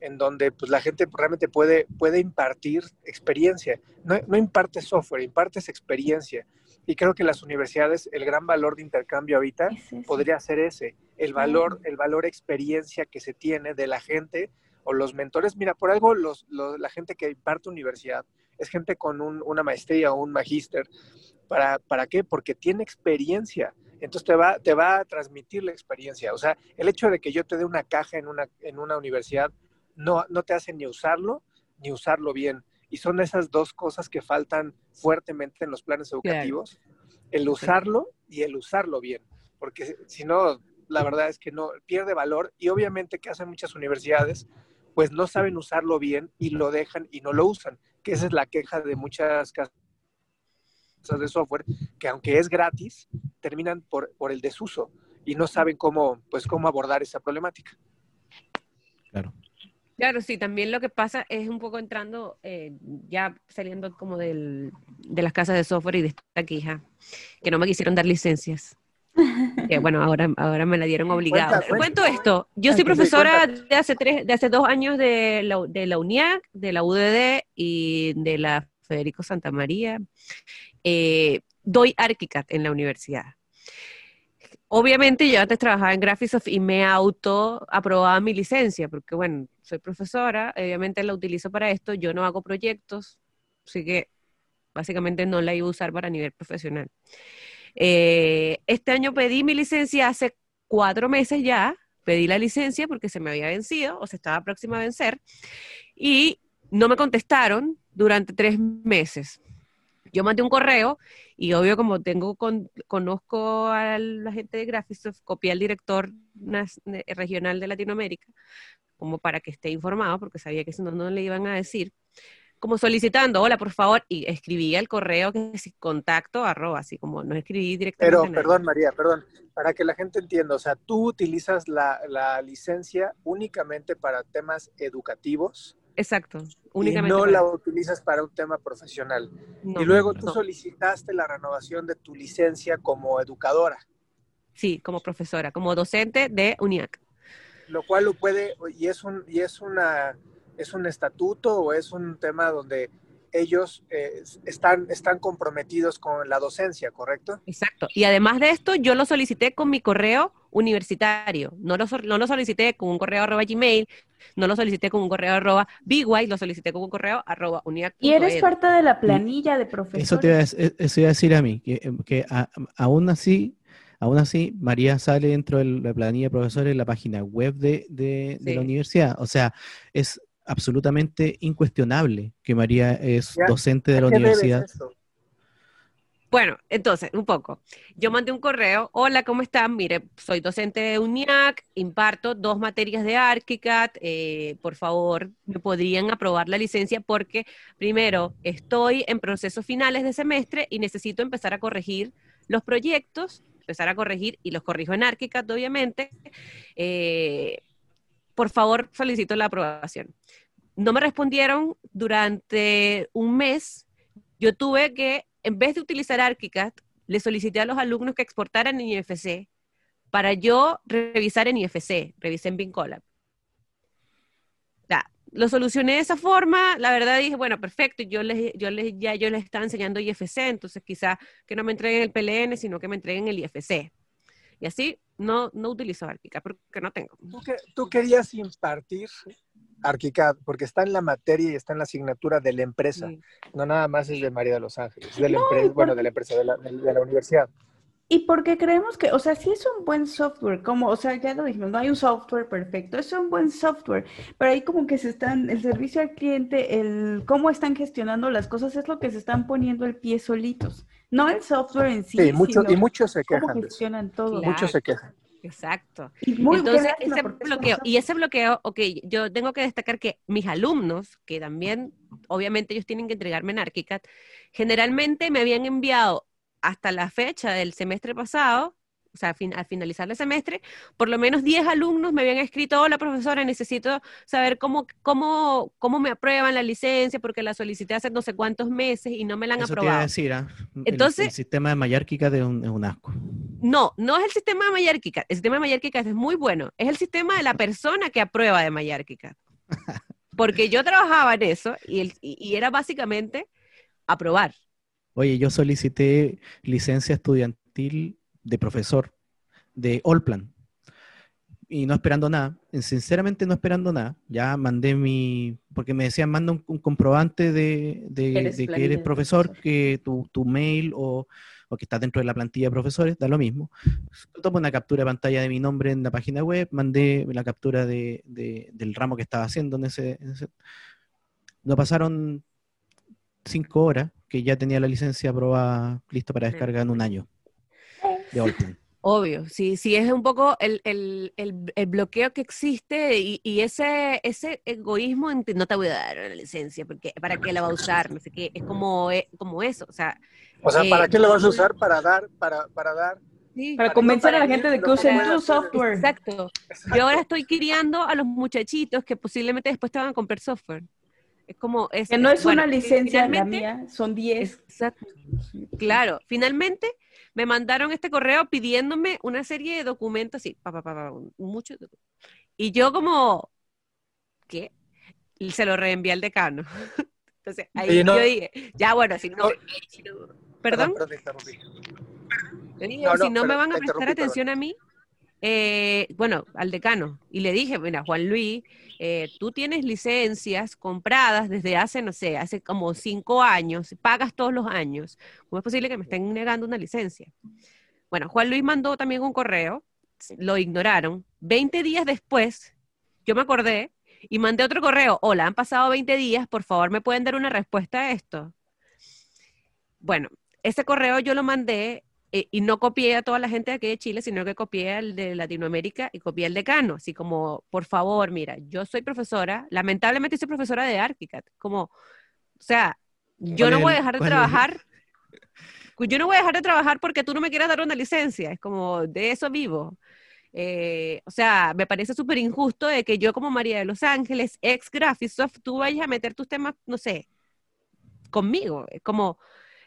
en donde pues, la gente realmente puede, puede impartir experiencia. No, no imparte software, impartes experiencia. Y creo que las universidades, el gran valor de intercambio ahorita es podría ser ese, el valor, el valor experiencia que se tiene de la gente o los mentores. Mira, por algo los, los- la gente que imparte universidad es gente con un- una maestría o un magíster. ¿Para, ¿Para qué? Porque tiene experiencia. Entonces te va, te va a transmitir la experiencia. O sea, el hecho de que yo te dé una caja en una, en una universidad no, no te hace ni usarlo ni usarlo bien. Y son esas dos cosas que faltan fuertemente en los planes educativos. El usarlo y el usarlo bien. Porque si no, la verdad es que no pierde valor. Y obviamente que hacen muchas universidades, pues no saben usarlo bien y lo dejan y no lo usan. Que esa es la queja de muchas casas de software, que aunque es gratis, terminan por, por el desuso y no saben cómo, pues, cómo abordar esa problemática. Claro. Claro, sí, también lo que pasa es un poco entrando, eh, ya saliendo como del, de las casas de software y de esta queja, que no me quisieron dar licencias. Que bueno, ahora, ahora me la dieron obligada. Cuenta, Cuento cuenta. esto, yo soy profesora de hace tres, de hace dos años de la, de la UNIAC, de la UDD y de la Federico Santa María. Eh, doy ArchiCAD en la universidad. Obviamente yo antes trabajaba en Graphisoft y me auto aprobaba mi licencia, porque bueno, soy profesora, obviamente la utilizo para esto, yo no hago proyectos, así que básicamente no la iba a usar para nivel profesional. Eh, este año pedí mi licencia hace cuatro meses ya, pedí la licencia porque se me había vencido o se estaba próxima a vencer y no me contestaron durante tres meses. Yo mandé un correo y obvio como tengo con- conozco a la gente de Graphisoft, copié al director regional de Latinoamérica como para que esté informado porque sabía que si no no le iban a decir como solicitando, hola, por favor, y escribía el correo que es contacto arroba, así como no escribí directamente. Pero, perdón, María, perdón, para que la gente entienda, o sea, tú utilizas la, la licencia únicamente para temas educativos Exacto, y únicamente. no para- la utilizas para un tema profesional. no, y luego tú no. solicitaste la renovación de tu licencia como educadora, Sí, como profesora, como docente de UNIAC. Lo cual lo puede, y es un, y es una, es un estatuto o es un tema donde ellos eh, están, están comprometidos con la docencia, ¿correcto? Exacto. Y además de esto, yo lo solicité con mi correo universitario. No lo, no lo solicité con un correo arroba Gmail, no lo solicité con un correo arroba BY, lo solicité con un correo arroba uniac. Y eres parte de la planilla de profesores. Eso te iba a, eso iba a decir a mí, que, que a- aún así, aún así, María sale dentro de la planilla de profesores en la página web de, de- de la universidad. O sea, es absolutamente incuestionable que María es Ya, docente de ¿A la universidad. Bueno, entonces, un poco. Yo mandé un correo, hola, ¿cómo están? Mire, soy docente de UNIAC, imparto dos materias de ArchiCAD, eh, por favor, me podrían aprobar la licencia porque, primero, estoy en procesos finales de semestre y necesito empezar a corregir los proyectos, empezar a corregir, y los corrijo en ArchiCAD, obviamente, eh, por favor, solicito la aprobación. No me respondieron durante un mes. Yo tuve que, en vez de utilizar ArchiCAD, le solicité a los alumnos que exportaran en IFC para yo revisar en IFC, revisé en Vincolab. Lo solucioné de esa forma, la verdad dije, bueno, perfecto, yo les, yo les, ya yo les estaba enseñando IFC, entonces quizá que no me entreguen el PLN, sino que me entreguen el IFC. Y así no, no utilizo ArchiCAD porque no tengo. ¿Tú, que, tú querías impartir ArchiCAD porque está en la materia y está en la asignatura de la empresa, Sí. no nada más es de María de los Ángeles, de la No, empresa, bueno, de la empresa, de la, de la universidad. Y porque creemos que, o sea, sí es un buen software, como, o sea, ya lo dijimos, no hay un software perfecto, es un buen software, pero ahí como que se están, el servicio al cliente, el cómo están gestionando las cosas es lo que se están poniendo el pie solitos, no el software en sí, Sí, mucho, sino y muchos se cómo quejan eso. gestionan todo. Claro. Muchos se quejan. Exacto. Y muy Entonces, ese bloqueo, y ese bloqueo, ok, yo tengo que destacar que mis alumnos, que también, obviamente ellos tienen que entregarme en ArchiCAD, generalmente me habían enviado hasta la fecha del semestre pasado, o sea, fin- al finalizar el semestre, por lo menos 10 alumnos me habían escrito, hola profesora, necesito saber cómo, cómo, cómo me aprueban la licencia, porque la solicité hace no sé cuántos meses y no me la han Eso te iba a aprobado. decir, ¿ah? El- Entonces- el, sistema de Mayárquica es un, es un asco. No, no es el sistema de Mayárquica. El sistema de Mayárquica es muy bueno. Es el sistema de la persona que aprueba de Mayárquica. Porque yo trabajaba en eso y, el- y- y era básicamente aprobar. Oye, yo solicité licencia estudiantil de profesor de Allplan y no esperando nada, sinceramente no esperando nada. Ya mandé mi, porque me decían, manda un, un comprobante de, de- Eres de que eres profesor, profesor. que tu, tu mail o, o que estás dentro de la plantilla de profesores, da lo mismo. Tomo una captura de pantalla de mi nombre en la página web, mandé la captura de, de- del ramo que estaba haciendo en ese, en ese- No pasaron cinco horas que ya tenía la licencia aprobada, lista para descarga en un año de. Obvio, sí, sí es un poco el, el- el- el bloqueo que existe y, y ese, ese egoísmo en que no te voy a dar la licencia, porque ¿para qué la va a usar? No sé qué, es como, eh, como eso, o sea, O sea, Eh, ¿para qué lo vas a usar? Para dar, para, para dar. sí, Para Para convencer a la gente de que usen tu software. Exacto. Yo ahora estoy criando a los muchachitos que posiblemente después te van a comprar software. Es como... Es, Que no es bueno, una licencia la mía, son 10. Exacto. Claro, finalmente me mandaron este correo pidiéndome una serie de documentos, así, pa, pa, pa, pa, muchos Y yo como, ¿qué? Y se lo reenvié al decano. Entonces, ahí no- yo dije, ya bueno, si no... No. si no- ¿Perdón? Dije, No, si no me van a prestar atención a mí, eh, bueno, al decano, y le dije, mira, Juan Luis, eh, tú tienes licencias compradas desde hace, no sé, hace como cinco años, pagas todos los años. ¿Cómo es posible que me estén negando una licencia? Bueno, Juan Luis mandó también un correo, lo ignoraron. 20 días después, yo me acordé y mandé otro correo. Hola, han pasado 20 días, por favor, ¿me pueden dar una respuesta a esto? Bueno, ese correo yo lo mandé eh, y no copié a toda la gente de aquí de Chile, sino que copié al de Latinoamérica y copié al decano, así como, por favor, mira, yo soy profesora, lamentablemente soy profesora de ArchiCAD, como, o sea, yo ¿Cuál no voy a dejar de es? trabajar, yo no voy a dejar de trabajar porque tú no me quieras dar una licencia, es como, de eso vivo. Eh, o sea, me parece súper injusto de que yo como María de Los Ángeles, ex Graphisoft, tú vayas a meter tus temas, no sé, conmigo. Es como,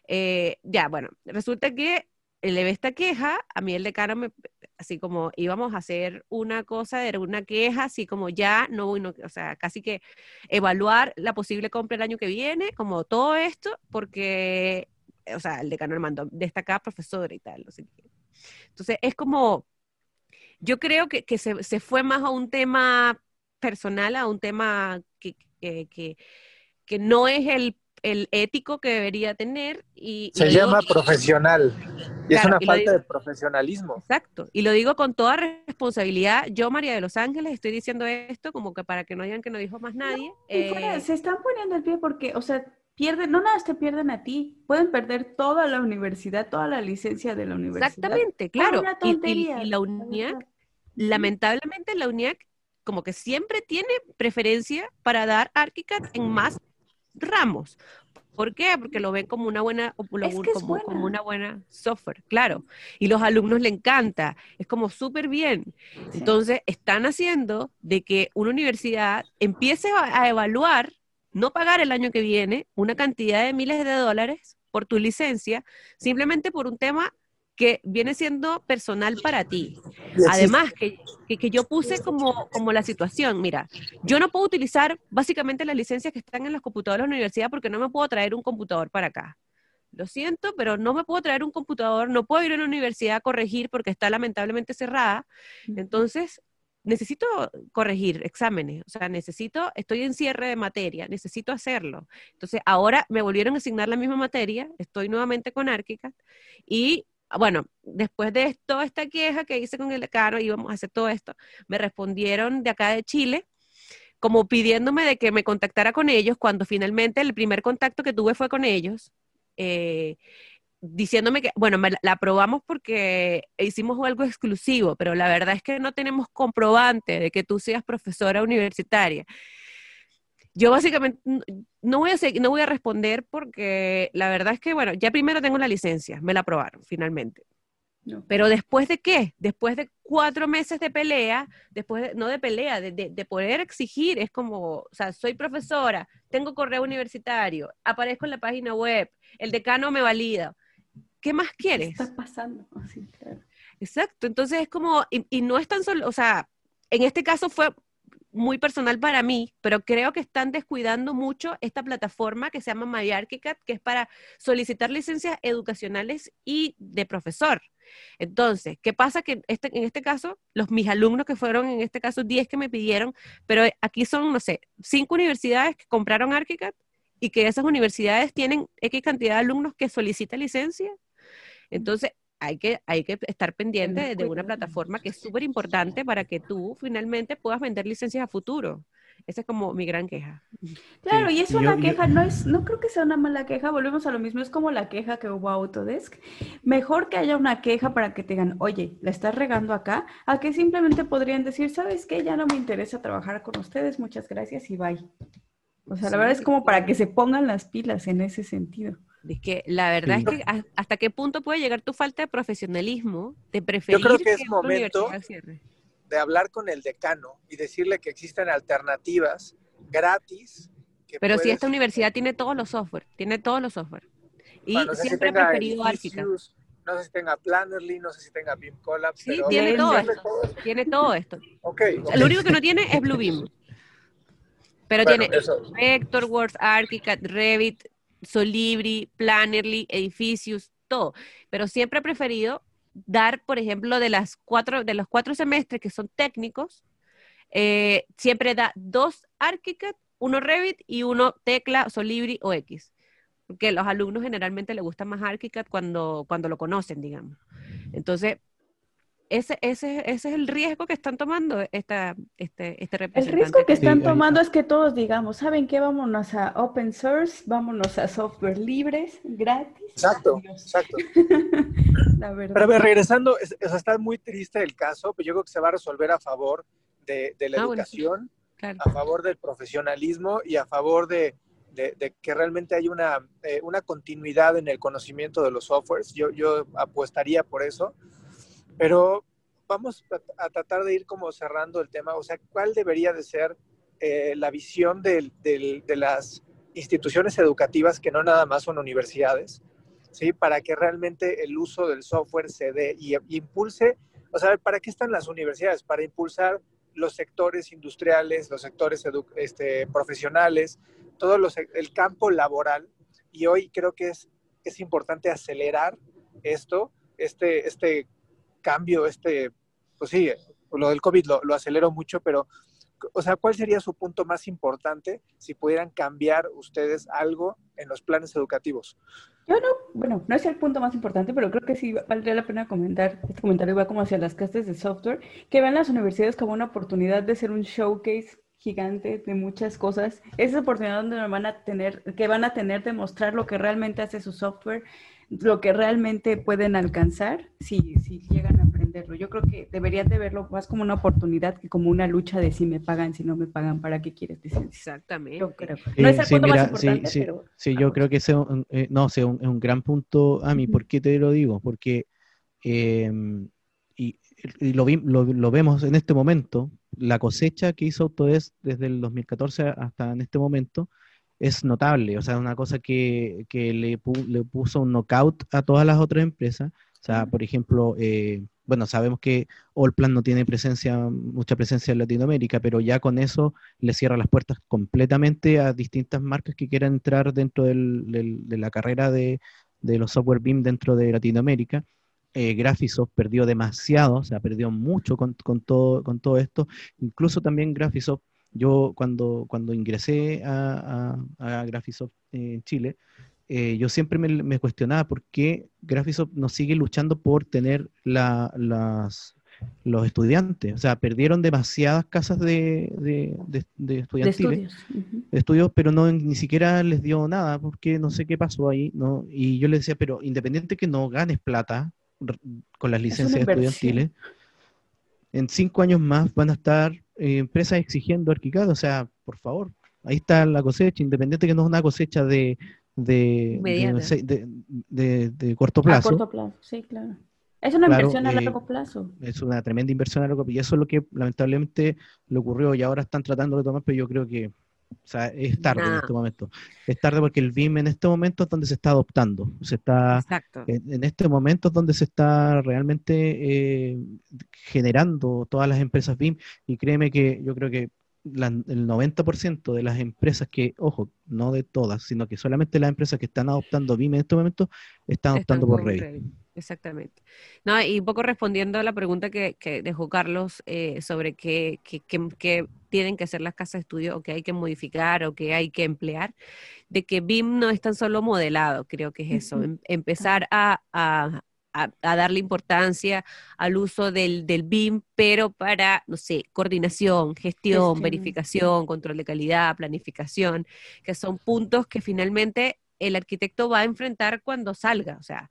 eh, ya, bueno, resulta que le ve esta queja, a mí el decano me, así como íbamos a hacer una cosa, era una queja, así como ya, no, o sea, casi que evaluar la posible compra el año que viene, como todo esto, porque, o sea, el decano me mandó destacada profesora y tal. Entonces, es como, yo creo que, que se, se fue más a un tema personal, a un tema que, que, que no es el, el ético que debería tener. Y, y Se digo- llama profesional. Y es una y falta digo- de profesionalismo. Exacto. Y lo digo con toda responsabilidad. Yo, María de los Ángeles, estoy diciendo esto como que para que no digan que no dijo más nadie. Fuera, Eh, se están poniendo el pie porque, o sea, pierden, no nada te pierden a ti, pueden perder toda la universidad, toda la licencia de la universidad. exactamente, claro. una Y- y- tontería, y la UNIAC lamentablemente la UNIAC como que siempre tiene preferencia para dar ArchiCAD en más ramos. ¿Por qué? Porque lo ven como una buena, como, Es que una buena software, claro. Y los alumnos le encanta, es como súper bien. Sí. Entonces, están haciendo de que una universidad empiece a, a evaluar, no pagar el año que viene una cantidad de miles de dólares por tu licencia, simplemente por un tema que viene siendo personal para ti. Además, que, que, que yo puse como, como la situación, mira, yo no puedo utilizar básicamente las licencias que están en los computadores de la universidad porque no me puedo traer un computador para acá. Lo siento, pero no me puedo traer un computador, no puedo ir a una universidad a corregir porque está lamentablemente cerrada. Entonces, necesito corregir exámenes, o sea, necesito, estoy en cierre de materia, necesito hacerlo. Entonces, ahora me volvieron a asignar la misma materia, estoy nuevamente con Archicad y bueno, después de toda esta queja que hice con el decano, íbamos a hacer todo esto, me respondieron de acá de Chile como pidiéndome de que me contactara con ellos cuando finalmente el primer contacto que tuve fue con ellos. eh, diciéndome que, bueno, me la, la aprobamos porque hicimos algo exclusivo, pero la verdad es que no tenemos comprobante de que tú seas profesora universitaria. Yo básicamente no voy a no voy a responder porque la verdad es que, bueno, ya primero tengo la licencia, me la aprobaron finalmente. No. Pero después de qué? Después de cuatro meses de pelea, después de- no de pelea, de, de- de poder exigir, es como, o sea, soy profesora, tengo correo universitario, aparezco en la página web, el decano me valida. ¿Qué más ¿Qué quieres? está pasando? Claro. Exacto, entonces es como, y, y no es tan solo, o sea, en este caso fue muy personal para mí, pero creo que están descuidando mucho esta plataforma que se llama MyArchiCAD, que es para solicitar licencias educacionales y de profesor. Entonces, ¿qué pasa? Que este, en este caso, los mis alumnos que fueron, en este caso, 10 que me pidieron, pero aquí son, no sé, cinco universidades que compraron ArchiCAD y que esas universidades tienen X cantidad de alumnos que solicitan licencia. Entonces, hay que, hay que estar pendiente de, una plataforma que es súper importante para que tú finalmente puedas vender licencias a futuro. Esa es como mi gran queja. Claro, Sí, y es una yo- yo- queja, no es, no creo que sea una mala queja, volvemos a lo mismo, es como la queja que hubo a Autodesk. Mejor que haya una queja para que te digan, oye, la estás regando acá, a que simplemente podrían decir, ¿sabes qué? Ya no me interesa trabajar con ustedes, muchas gracias y bye. O sea, la verdad es como para que se pongan las pilas en ese sentido. Es que la verdad Sí. es que a- hasta qué punto puede llegar tu falta de profesionalismo de preferir creo que es momento- de hablar con el decano y decirle que existen alternativas gratis. que Pero si esta universidad tiene todos los software, tiene todos los software. Y Bueno, no sé si siempre he tenga preferido. Edificius, No sé si tenga Plannerly, no sé si tenga Beam Collab. Sí, pero tiene todo esto. todo- Tiene todo esto. O sea. Lo único que no tiene es Bluebeam. Pero Bueno, tiene eso. Vectorworks, ArchiCAD, Revit, Solibri, Plannerly, Edificius, todo. Pero siempre he preferido dar, por ejemplo, de las cuatro, de los cuatro semestres que son técnicos, eh, siempre da dos ArchiCAD, uno Revit y uno Tecla, Solibri o X. Porque a los alumnos generalmente les gusta más ArchiCAD cuando, cuando lo conocen, digamos. Entonces, ese, ese, ese es el riesgo que están tomando esta, este, este El representante. riesgo que Sí, están ahí- tomando es que todos digamos, ¿saben qué? Vámonos a open source, vámonos a software libres, gratis. Exacto, Adiós. exacto. La verdad. Pero a ver, regresando, es- sea, está muy triste el caso, pero yo creo que se va a resolver a favor de, de la Ah, bueno, sí. educación, Claro. a favor del profesionalismo y a favor de, de- de que realmente hay una, eh, una continuidad en el conocimiento de los softwares. Yo, yo apostaría por eso. Pero vamos a, tratar de ir como cerrando el tema. O sea, ¿cuál debería de ser eh, la visión de las instituciones educativas que no nada más son universidades? ¿sí? Para que realmente el uso del software se dé y, y impulse, o sea, ¿para qué están las universidades? Para impulsar los sectores industriales, los sectores este, profesionales, todo los, el campo laboral. Y hoy creo que es, es importante acelerar esto, este, este cambio, este, pues sí, lo del COVID lo, lo aceleró mucho, pero, o sea, ¿cuál sería su punto más importante si pudieran cambiar ustedes algo en los planes educativos? Yo no, bueno, no es el punto más importante, pero creo que sí valdría la pena comentar, este comentario va como hacia las clases de software, que vean las universidades como una oportunidad de ser un showcase gigante de muchas cosas. Esa oportunidad donde van a tener, que van a tener de mostrar lo que realmente hace su software, lo que realmente pueden alcanzar si, si llegan a aprender entenderlo. Yo creo que deberían de verlo más como una oportunidad que como una lucha de si me pagan, si no me pagan, ¿para qué quieres decir? Exactamente. Yo creo. Eh, No es el sí, punto más mira, importante, sí, sí, pero... Sí, yo creo que ese es un, eh, no, sí, un- es un gran punto a mí. ¿Por qué te lo digo? Porque, eh, y, y lo, vi- lo, lo vemos en este momento, la cosecha que hizo Autodesk desde el 2014 hasta en este momento es notable. O sea, una cosa que, que le, pu- le puso un knockout a todas las otras empresas. O sea, por ejemplo, eh, bueno, sabemos que Allplan no tiene presencia, mucha presencia en Latinoamérica, pero ya con eso le cierra las puertas completamente a distintas marcas que quieran entrar dentro del- del- de la carrera de, de los software BIM dentro de Latinoamérica. Eh, Graphisoft perdió demasiado, o sea, perdió mucho con, con todo, con todo esto. Incluso también Graphisoft, yo cuando, cuando ingresé a, a, a Graphisoft en Chile, eh, yo siempre me, me cuestionaba por qué Graphisoft no sigue luchando por tener la- las, los estudiantes. O sea, perdieron demasiadas casas de, de, de- de estudiantiles estudios. Estudios, pero no ni siquiera les dio nada, porque no sé qué pasó ahí, ¿no? Y yo le decía, pero independiente que no ganes plata con las licencias inversión. estudiantiles, en cinco años más van a estar eh, empresas exigiendo ArchiCAD, o sea, por favor, ahí está la cosecha, independiente que no es una cosecha de, de, de, de- de- de corto A plazo, corto plazo, sí, claro. Es una Claro, inversión a eh, largo plazo. es una tremenda inversión a largo plazo, y eso es lo que lamentablemente le ocurrió y ahora están tratando de tomar, pero yo creo que o sea, es tarde en este momento. Es tarde porque el BIM en este momento es donde se está adoptando. Se está, Exacto. en, en este momento es donde se está realmente eh, generando todas las empresas BIM y créeme que yo creo que la- el 90% de las empresas que, ojo, no de todas, sino que solamente las empresas que están adoptando BIM en este momento están optando Están por con Revit. Exactamente. No, y un poco respondiendo a la pregunta que, que dejó Carlos eh, sobre qué, qué- qué- qué tienen que hacer las casas de estudio o qué hay que modificar o qué hay que emplear, de que BIM no es tan solo modelado, creo que es eso, em- empezar a, a- a- a darle importancia al uso del, del BIM, pero para, no sé, coordinación, Gestión, verificación, control de calidad, planificación, que son puntos que finalmente el arquitecto va a enfrentar cuando salga. O sea,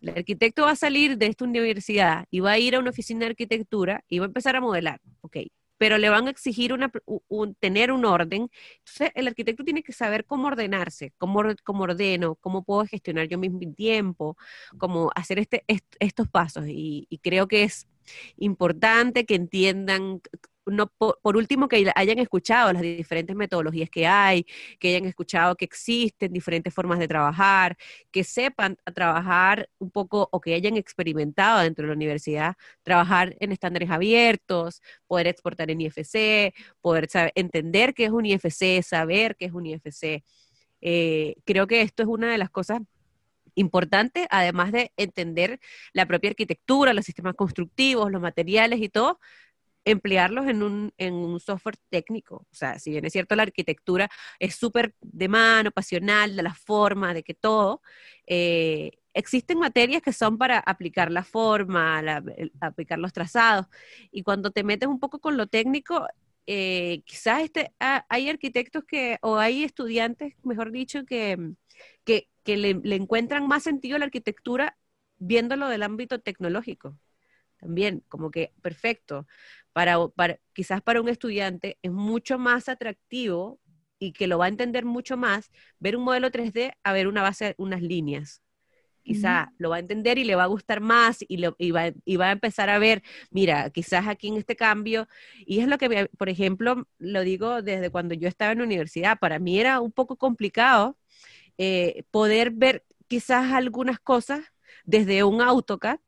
el arquitecto va a salir de esta universidad y va a ir a una oficina de arquitectura y va a empezar a modelar, ok, pero le van a exigir una, tener un orden. Entonces, el arquitecto tiene que saber cómo ordenarse, cómo, cómo ordeno, cómo puedo gestionar yo mismo mi tiempo, cómo hacer este, est- estos pasos. Y creo que es importante que entiendan, no, por, último, que hayan escuchado las diferentes metodologías que hay, que hayan escuchado que existen diferentes formas de trabajar, que sepan trabajar un poco o que hayan experimentado dentro de la universidad, trabajar en estándares abiertos, poder exportar en IFC, poder saber, entender qué es un IFC, saber qué es un IFC. Eh, creo que esto es una de las cosas importantes, además de entender la propia arquitectura, los sistemas constructivos, los materiales y todo, emplearlos en un, en un software técnico. O sea, si bien es cierto, la arquitectura es súper de mano, pasional, de la forma, de que todo, eh, existen materias que son para aplicar la forma, la- aplicar los trazados, y cuando te metes un poco con lo técnico, eh, quizás este, ah, hay arquitectos que, o hay estudiantes, mejor dicho, que, que, que le, encuentran más sentido la arquitectura viéndolo del ámbito tecnológico. También, como que perfecto. Para, para, quizás para un estudiante es mucho más atractivo y que lo va a entender mucho más ver un modelo 3D a ver una base, unas líneas. Quizá lo va a entender y le va a gustar más y, lo- y va, y va a empezar a ver, mira, quizás aquí en este cambio, y es lo que, por ejemplo, lo digo desde cuando yo estaba en la universidad, para mí era un poco complicado eh, poder ver quizás algunas cosas desde un AutoCAD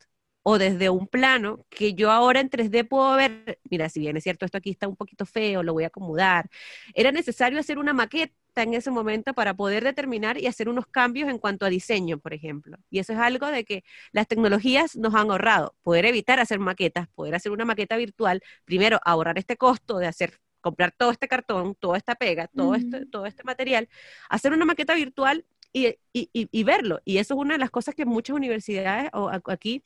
o desde un plano que yo ahora en 3D puedo ver, mira, si bien es cierto, esto aquí está un poquito feo, lo voy a acomodar. Era necesario hacer una maqueta en ese momento para poder determinar y hacer unos cambios en cuanto a diseño, por ejemplo. Y eso es algo de que las tecnologías nos han ahorrado, poder evitar hacer maquetas, poder hacer una maqueta virtual, primero ahorrar este costo de hacer comprar todo este cartón, toda esta pega, todo, este, todo este material, hacer una maqueta virtual y, y- y- y verlo. Y eso es una de las cosas que muchas universidades, o aquí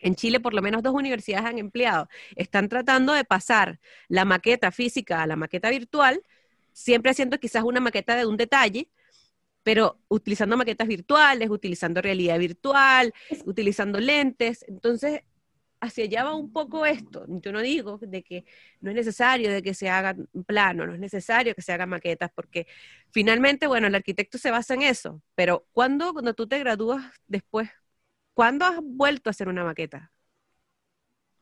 en Chile por lo menos dos universidades han empleado. Están tratando de pasar la maqueta física a la maqueta virtual, siempre haciendo quizás una maqueta de un detalle, pero utilizando maquetas virtuales, utilizando realidad virtual, utilizando lentes. Entonces, hacia allá va un poco esto. Yo no digo de que no es necesario de que se hagan plano, no es necesario que se hagan maquetas, porque finalmente, bueno, el arquitecto se basa en eso, pero ¿cuándo, cuando tú te gradúas después, cuándo has vuelto a hacer una maqueta?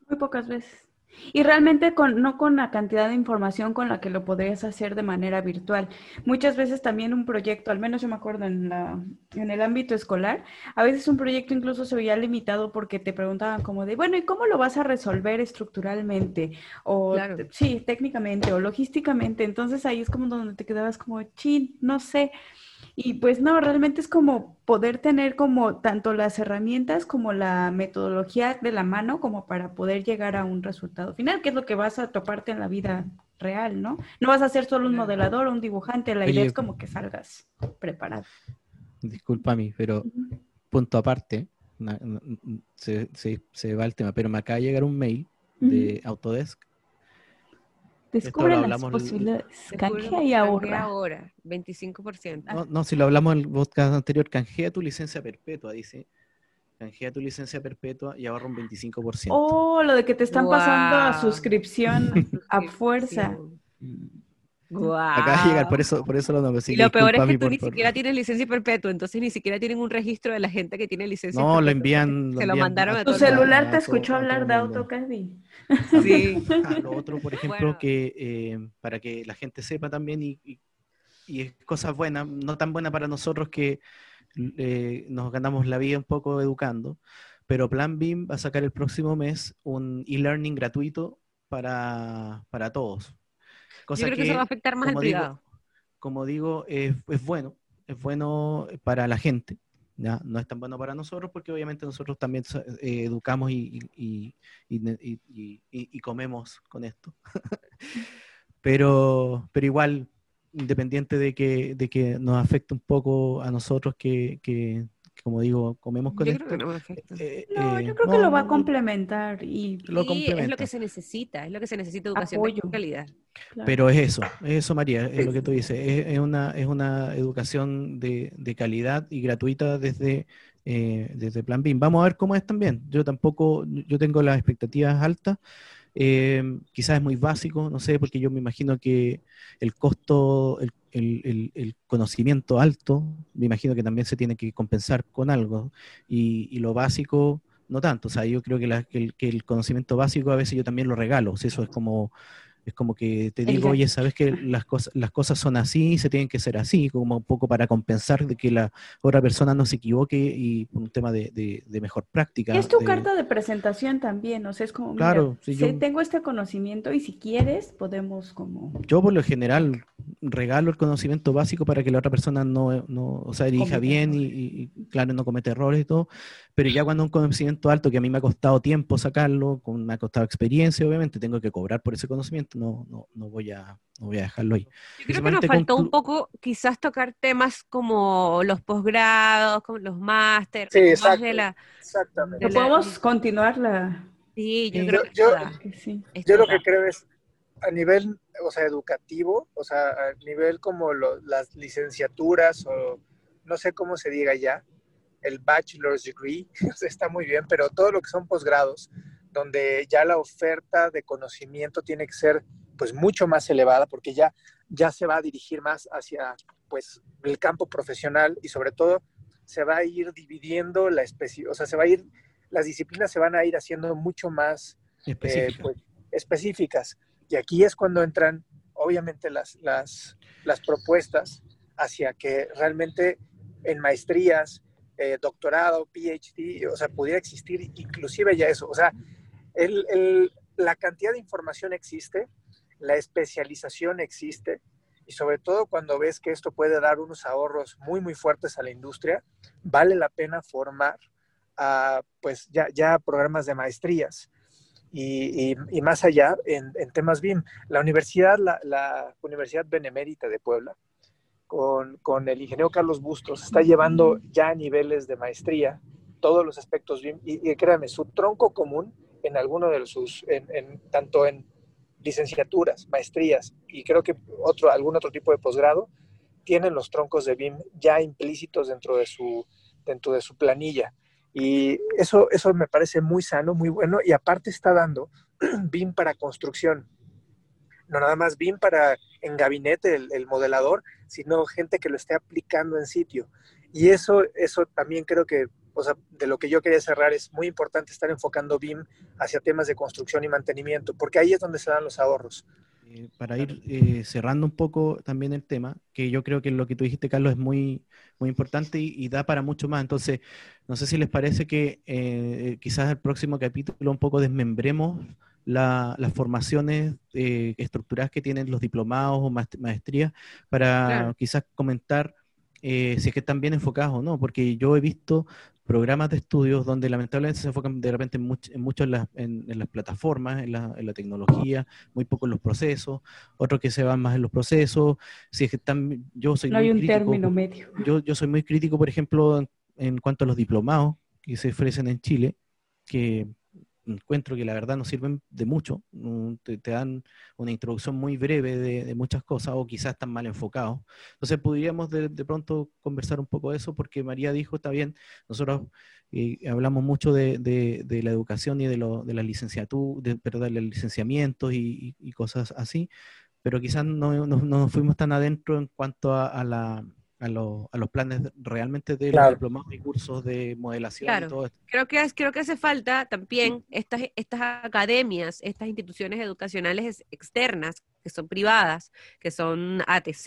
Muy pocas veces. Y realmente con, no con la cantidad de información con la que lo podrías hacer de manera virtual. Muchas veces también un proyecto, al menos yo me acuerdo en, la, en el ámbito escolar, a veces un proyecto incluso se veía limitado porque te preguntaban como de, bueno, ¿y cómo lo vas a resolver estructuralmente? O sí, técnicamente o logísticamente. Entonces ahí es como donde te quedabas como, chin, no sé. Y pues no, realmente es como poder tener como tanto las herramientas como la metodología de la mano como para poder llegar a un resultado final, que es lo que vas a toparte en la vida real, ¿no? No vas a ser solo un modelador o un dibujante, la idea es como que salgas preparado. Disculpa a mí, pero punto aparte, se, se, va el tema, pero me acaba de llegar un mail de Autodesk Descubre las posibilidades. Canjea y ahorra. ahora, 25%. No, no, si lo hablamos en el podcast anterior, canjea tu licencia perpetua, dice. Canjea tu licencia perpetua y ahorra un 25%. Oh, lo de que te están pasando a suscripción a fuerza. Wow. Acaba de llegar, por eso, por eso lo nombro. y lo peor es que tú ni siquiera tienes licencia perpetua, entonces ni siquiera tienen un registro de la gente que tiene licencia No, lo envían. Se lo, mandaron a, Tu celular te escuchó hablar de AutoCAD. Sí. Ah, lo otro, por ejemplo, que eh, para que la gente sepa también, y, y, es cosas buenas, no tan buenas para nosotros que eh, nos ganamos la vida un poco educando, pero Plan BIM va a sacar el próximo mes un e-learning gratuito para, para todos. Cosa Yo creo que, eso va a afectar más al privado. como digo, es, es bueno, es bueno para la gente, no es tan bueno para nosotros porque obviamente nosotros también eh, educamos y, y, comemos con esto. pero, pero igual, independiente de que, de que nos afecte un poco a nosotros que, como digo, comemos con esto. no, eh, no, yo creo que lo va a complementar y lo es lo que se necesita, es lo que se necesita educación de calidad. Pero es eso, es eso María, es lo que tú dices, es, una, es una educación de, de calidad y gratuita desde, eh, desde Plan BIM. Vamos a ver cómo es también. Yo tampoco, yo tengo las expectativas altas. Eh, quizás es muy básico, no sé, porque yo me imagino que el costo, el, el, conocimiento alto, me imagino que también se tiene que compensar con algo. Y, y lo básico, no tanto. O sea, yo creo que, la, que, el, conocimiento básico a veces yo también lo regalo. O sea, eso es como es como que te digo, oye, sabes que las cosas, las cosas son así, se tienen que ser así, como un poco para compensar de que la otra persona no se equivoque y un tema de, de, mejor práctica. es tu carta de presentación también, o sea, es como, claro, si tengo este conocimiento y si quieres podemos como... Yo por lo general regalo el conocimiento básico para que la otra persona no, no o sea, dirija bien y, y, claro, no comete errores y todo, pero ya cuando un conocimiento alto que a mí me ha costado tiempo sacarlo, con, me ha costado experiencia, obviamente tengo que cobrar por ese conocimiento, no, no, no, voy, a, no voy a dejarlo ahí. Yo creo que nos faltó un poco quizás tocar temas como los posgrados, como los másteres. Sí, exacto, exactamente. podemos continuar la... Sí, yo creo que, sí. Yo lo que creo es a nivel, o sea, educativo, o sea, a nivel como las licenciaturas o no sé cómo se diga ya, el bachelor's degree, está muy bien, pero todo lo que son posgrados, donde ya la oferta de conocimiento tiene que ser pues mucho más elevada porque ya, ya se va a dirigir más hacia pues el campo profesional y sobre todo se va a ir dividiendo la especie, o sea, se va a ir, las disciplinas se van a ir haciendo mucho más eh, pues, específicas. Y aquí es cuando entran, obviamente, las, las, las propuestas hacia que realmente en maestrías, eh, doctorado, PhD, o sea, pudiera existir inclusive ya eso. O sea, la cantidad de información existe, la especialización existe, y sobre todo cuando ves que esto puede dar unos ahorros muy, muy fuertes a la industria, vale la pena formar pues ya, ya programas de maestrías. Y, más allá en, temas BIM. La universidad, la, Universidad Benemérita de Puebla, con, el ingeniero Carlos Bustos, está llevando ya a niveles de maestría todos los aspectos BIM y, créanme, su tronco común en alguno de sus, en, tanto en licenciaturas, maestrías y creo que otro, algún otro tipo de posgrado, tienen los troncos de BIM ya implícitos dentro de su, dentro de su planilla. Y eso, eso me parece muy sano, muy bueno, y aparte está dando BIM para construcción. No nada más BIM para en gabinete el, el modelador, sino gente que lo esté aplicando en sitio. Y eso, eso también creo que, o sea, de lo que yo quería cerrar, es muy importante estar enfocando BIM hacia temas de construcción y mantenimiento, porque ahí es donde se dan los ahorros. Eh, para ir eh, cerrando un poco también el tema, que yo creo que lo que tú dijiste, Carlos, es muy, muy importante y, da para mucho más. Entonces, no sé si les parece que eh, quizás el próximo capítulo un poco desmembremos las formaciones estructuradas que tienen los diplomados o maestrías para quizás comentar si es que están bien enfocados o no, porque yo he visto programas de estudios donde lamentablemente se enfocan de repente en, mucho en, las plataformas, en la, tecnología, muy poco en los procesos, otros que se van más en los procesos. Si es que están, yo soy no hay un término medio. Yo, yo soy muy crítico, por ejemplo, en cuanto a los diplomados que se ofrecen en Chile, que encuentro que la verdad no sirven de mucho, te, dan una introducción muy breve de, muchas cosas o quizás están mal enfocados. Entonces podríamos de, pronto conversar un poco de eso porque María dijo, está bien, nosotros eh, hablamos mucho de, la educación y de, lo, de la licenciatura, de, perdón, los licenciamientos y, cosas así, pero quizás no, nos fuimos tan adentro en cuanto a la a, a, los planes realmente de los diplomados y cursos de modelación y todo esto. Creo que, creo que hace falta también estas, estas academias, estas instituciones educacionales externas, que son privadas, que son ATC,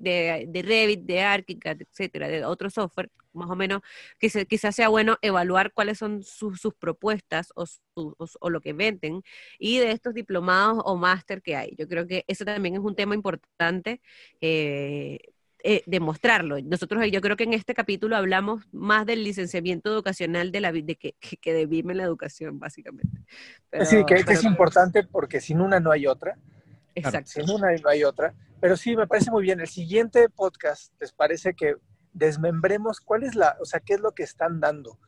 de, de Revit, de ArchiCAD, etcétera, de otro software, más o menos, que se, quizás sea bueno evaluar cuáles son sus, sus propuestas o, o, lo que venden y de estos diplomados o máster que hay. Yo creo que ese también es un tema importante. Eh, eh, demostrarlo. Nosotros yo creo que en este capítulo hablamos más del licenciamiento educacional de la de que, que de BIM en la educación, básicamente. sí, que, es importante porque sin una no hay otra. Exacto. Sin una no hay otra. Pero sí, me parece muy bien. El siguiente podcast, ¿les parece que desmembremos cuál es la, o sea, qué es lo que están dando?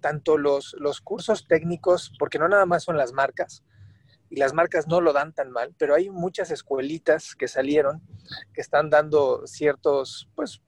Tanto los, los cursos técnicos, porque no nada más son las marcas, y las marcas no lo dan tan mal, pero hay muchas escuelitas que salieron que están dando ciertos, pues,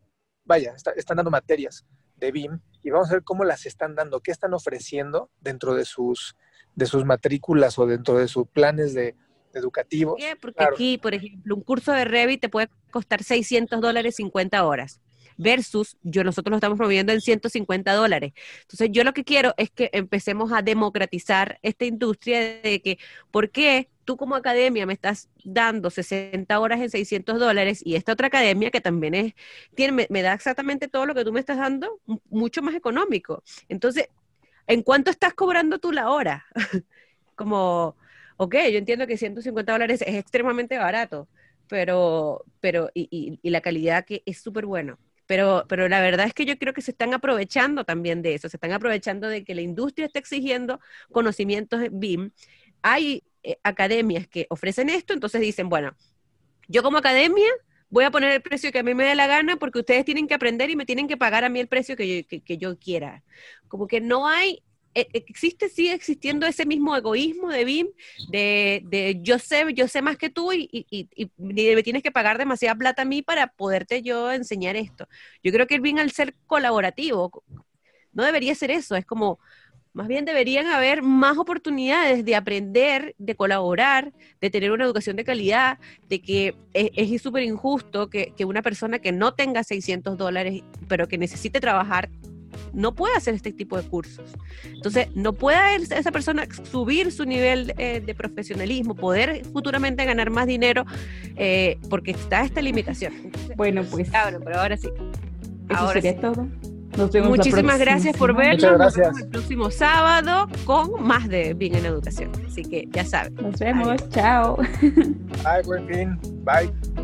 vaya, están dando materias de BIM y vamos a ver cómo las están dando, qué están ofreciendo dentro de sus, de sus matrículas o dentro de sus planes de, educativos. Porque aquí, por ejemplo, un curso de Revit te puede costar 600 dólares 50 horas versus yo nosotros lo estamos promoviendo en 150 dólares. Entonces yo lo que quiero es que empecemos a democratizar esta industria de que, ¿por qué tú como academia me estás dando 60 horas en 600 dólares y esta otra academia que también es, tiene, me, da exactamente todo lo que tú me estás dando, mucho más económico? Entonces, ¿en cuánto estás cobrando tú la hora? como, ok, yo entiendo que 150 dólares es extremadamente barato, pero, pero, y, y la calidad que es súper bueno pero, pero la verdad es que yo creo que se están aprovechando también de eso, se están aprovechando de que la industria está exigiendo conocimientos BIM. Hay eh, academias que ofrecen esto, entonces dicen, bueno, yo como academia voy a poner el precio que a mí me dé la gana porque ustedes tienen que aprender y me tienen que pagar a mí el precio que yo, que yo quiera. Como que no hay existe, sigue existiendo ese mismo egoísmo de BIM, de, yo sé, yo sé más que tú y, y, me tienes que pagar demasiada plata a mí para poderte yo enseñar esto. Yo creo que el BIM al ser colaborativo, no debería ser eso, es como, más bien deberían haber más oportunidades de aprender, de colaborar, de tener una educación de calidad, de que es súper injusto que, que, una persona que no tenga 600 dólares, pero que necesite trabajar, no puede hacer este tipo de cursos. Entonces, no puede esa persona subir su nivel eh, de profesionalismo, poder futuramente ganar más dinero, eh, porque está esta limitación. bueno, pues. Claro, pero ahora sí. Eso ahora sería todo. Nos vemos Muchísimas gracias por vernos. Nos vemos el próximo sábado con más de Bien en Educación. Así que ya saben. Nos vemos. Chao. Bye, buen fin. Bye.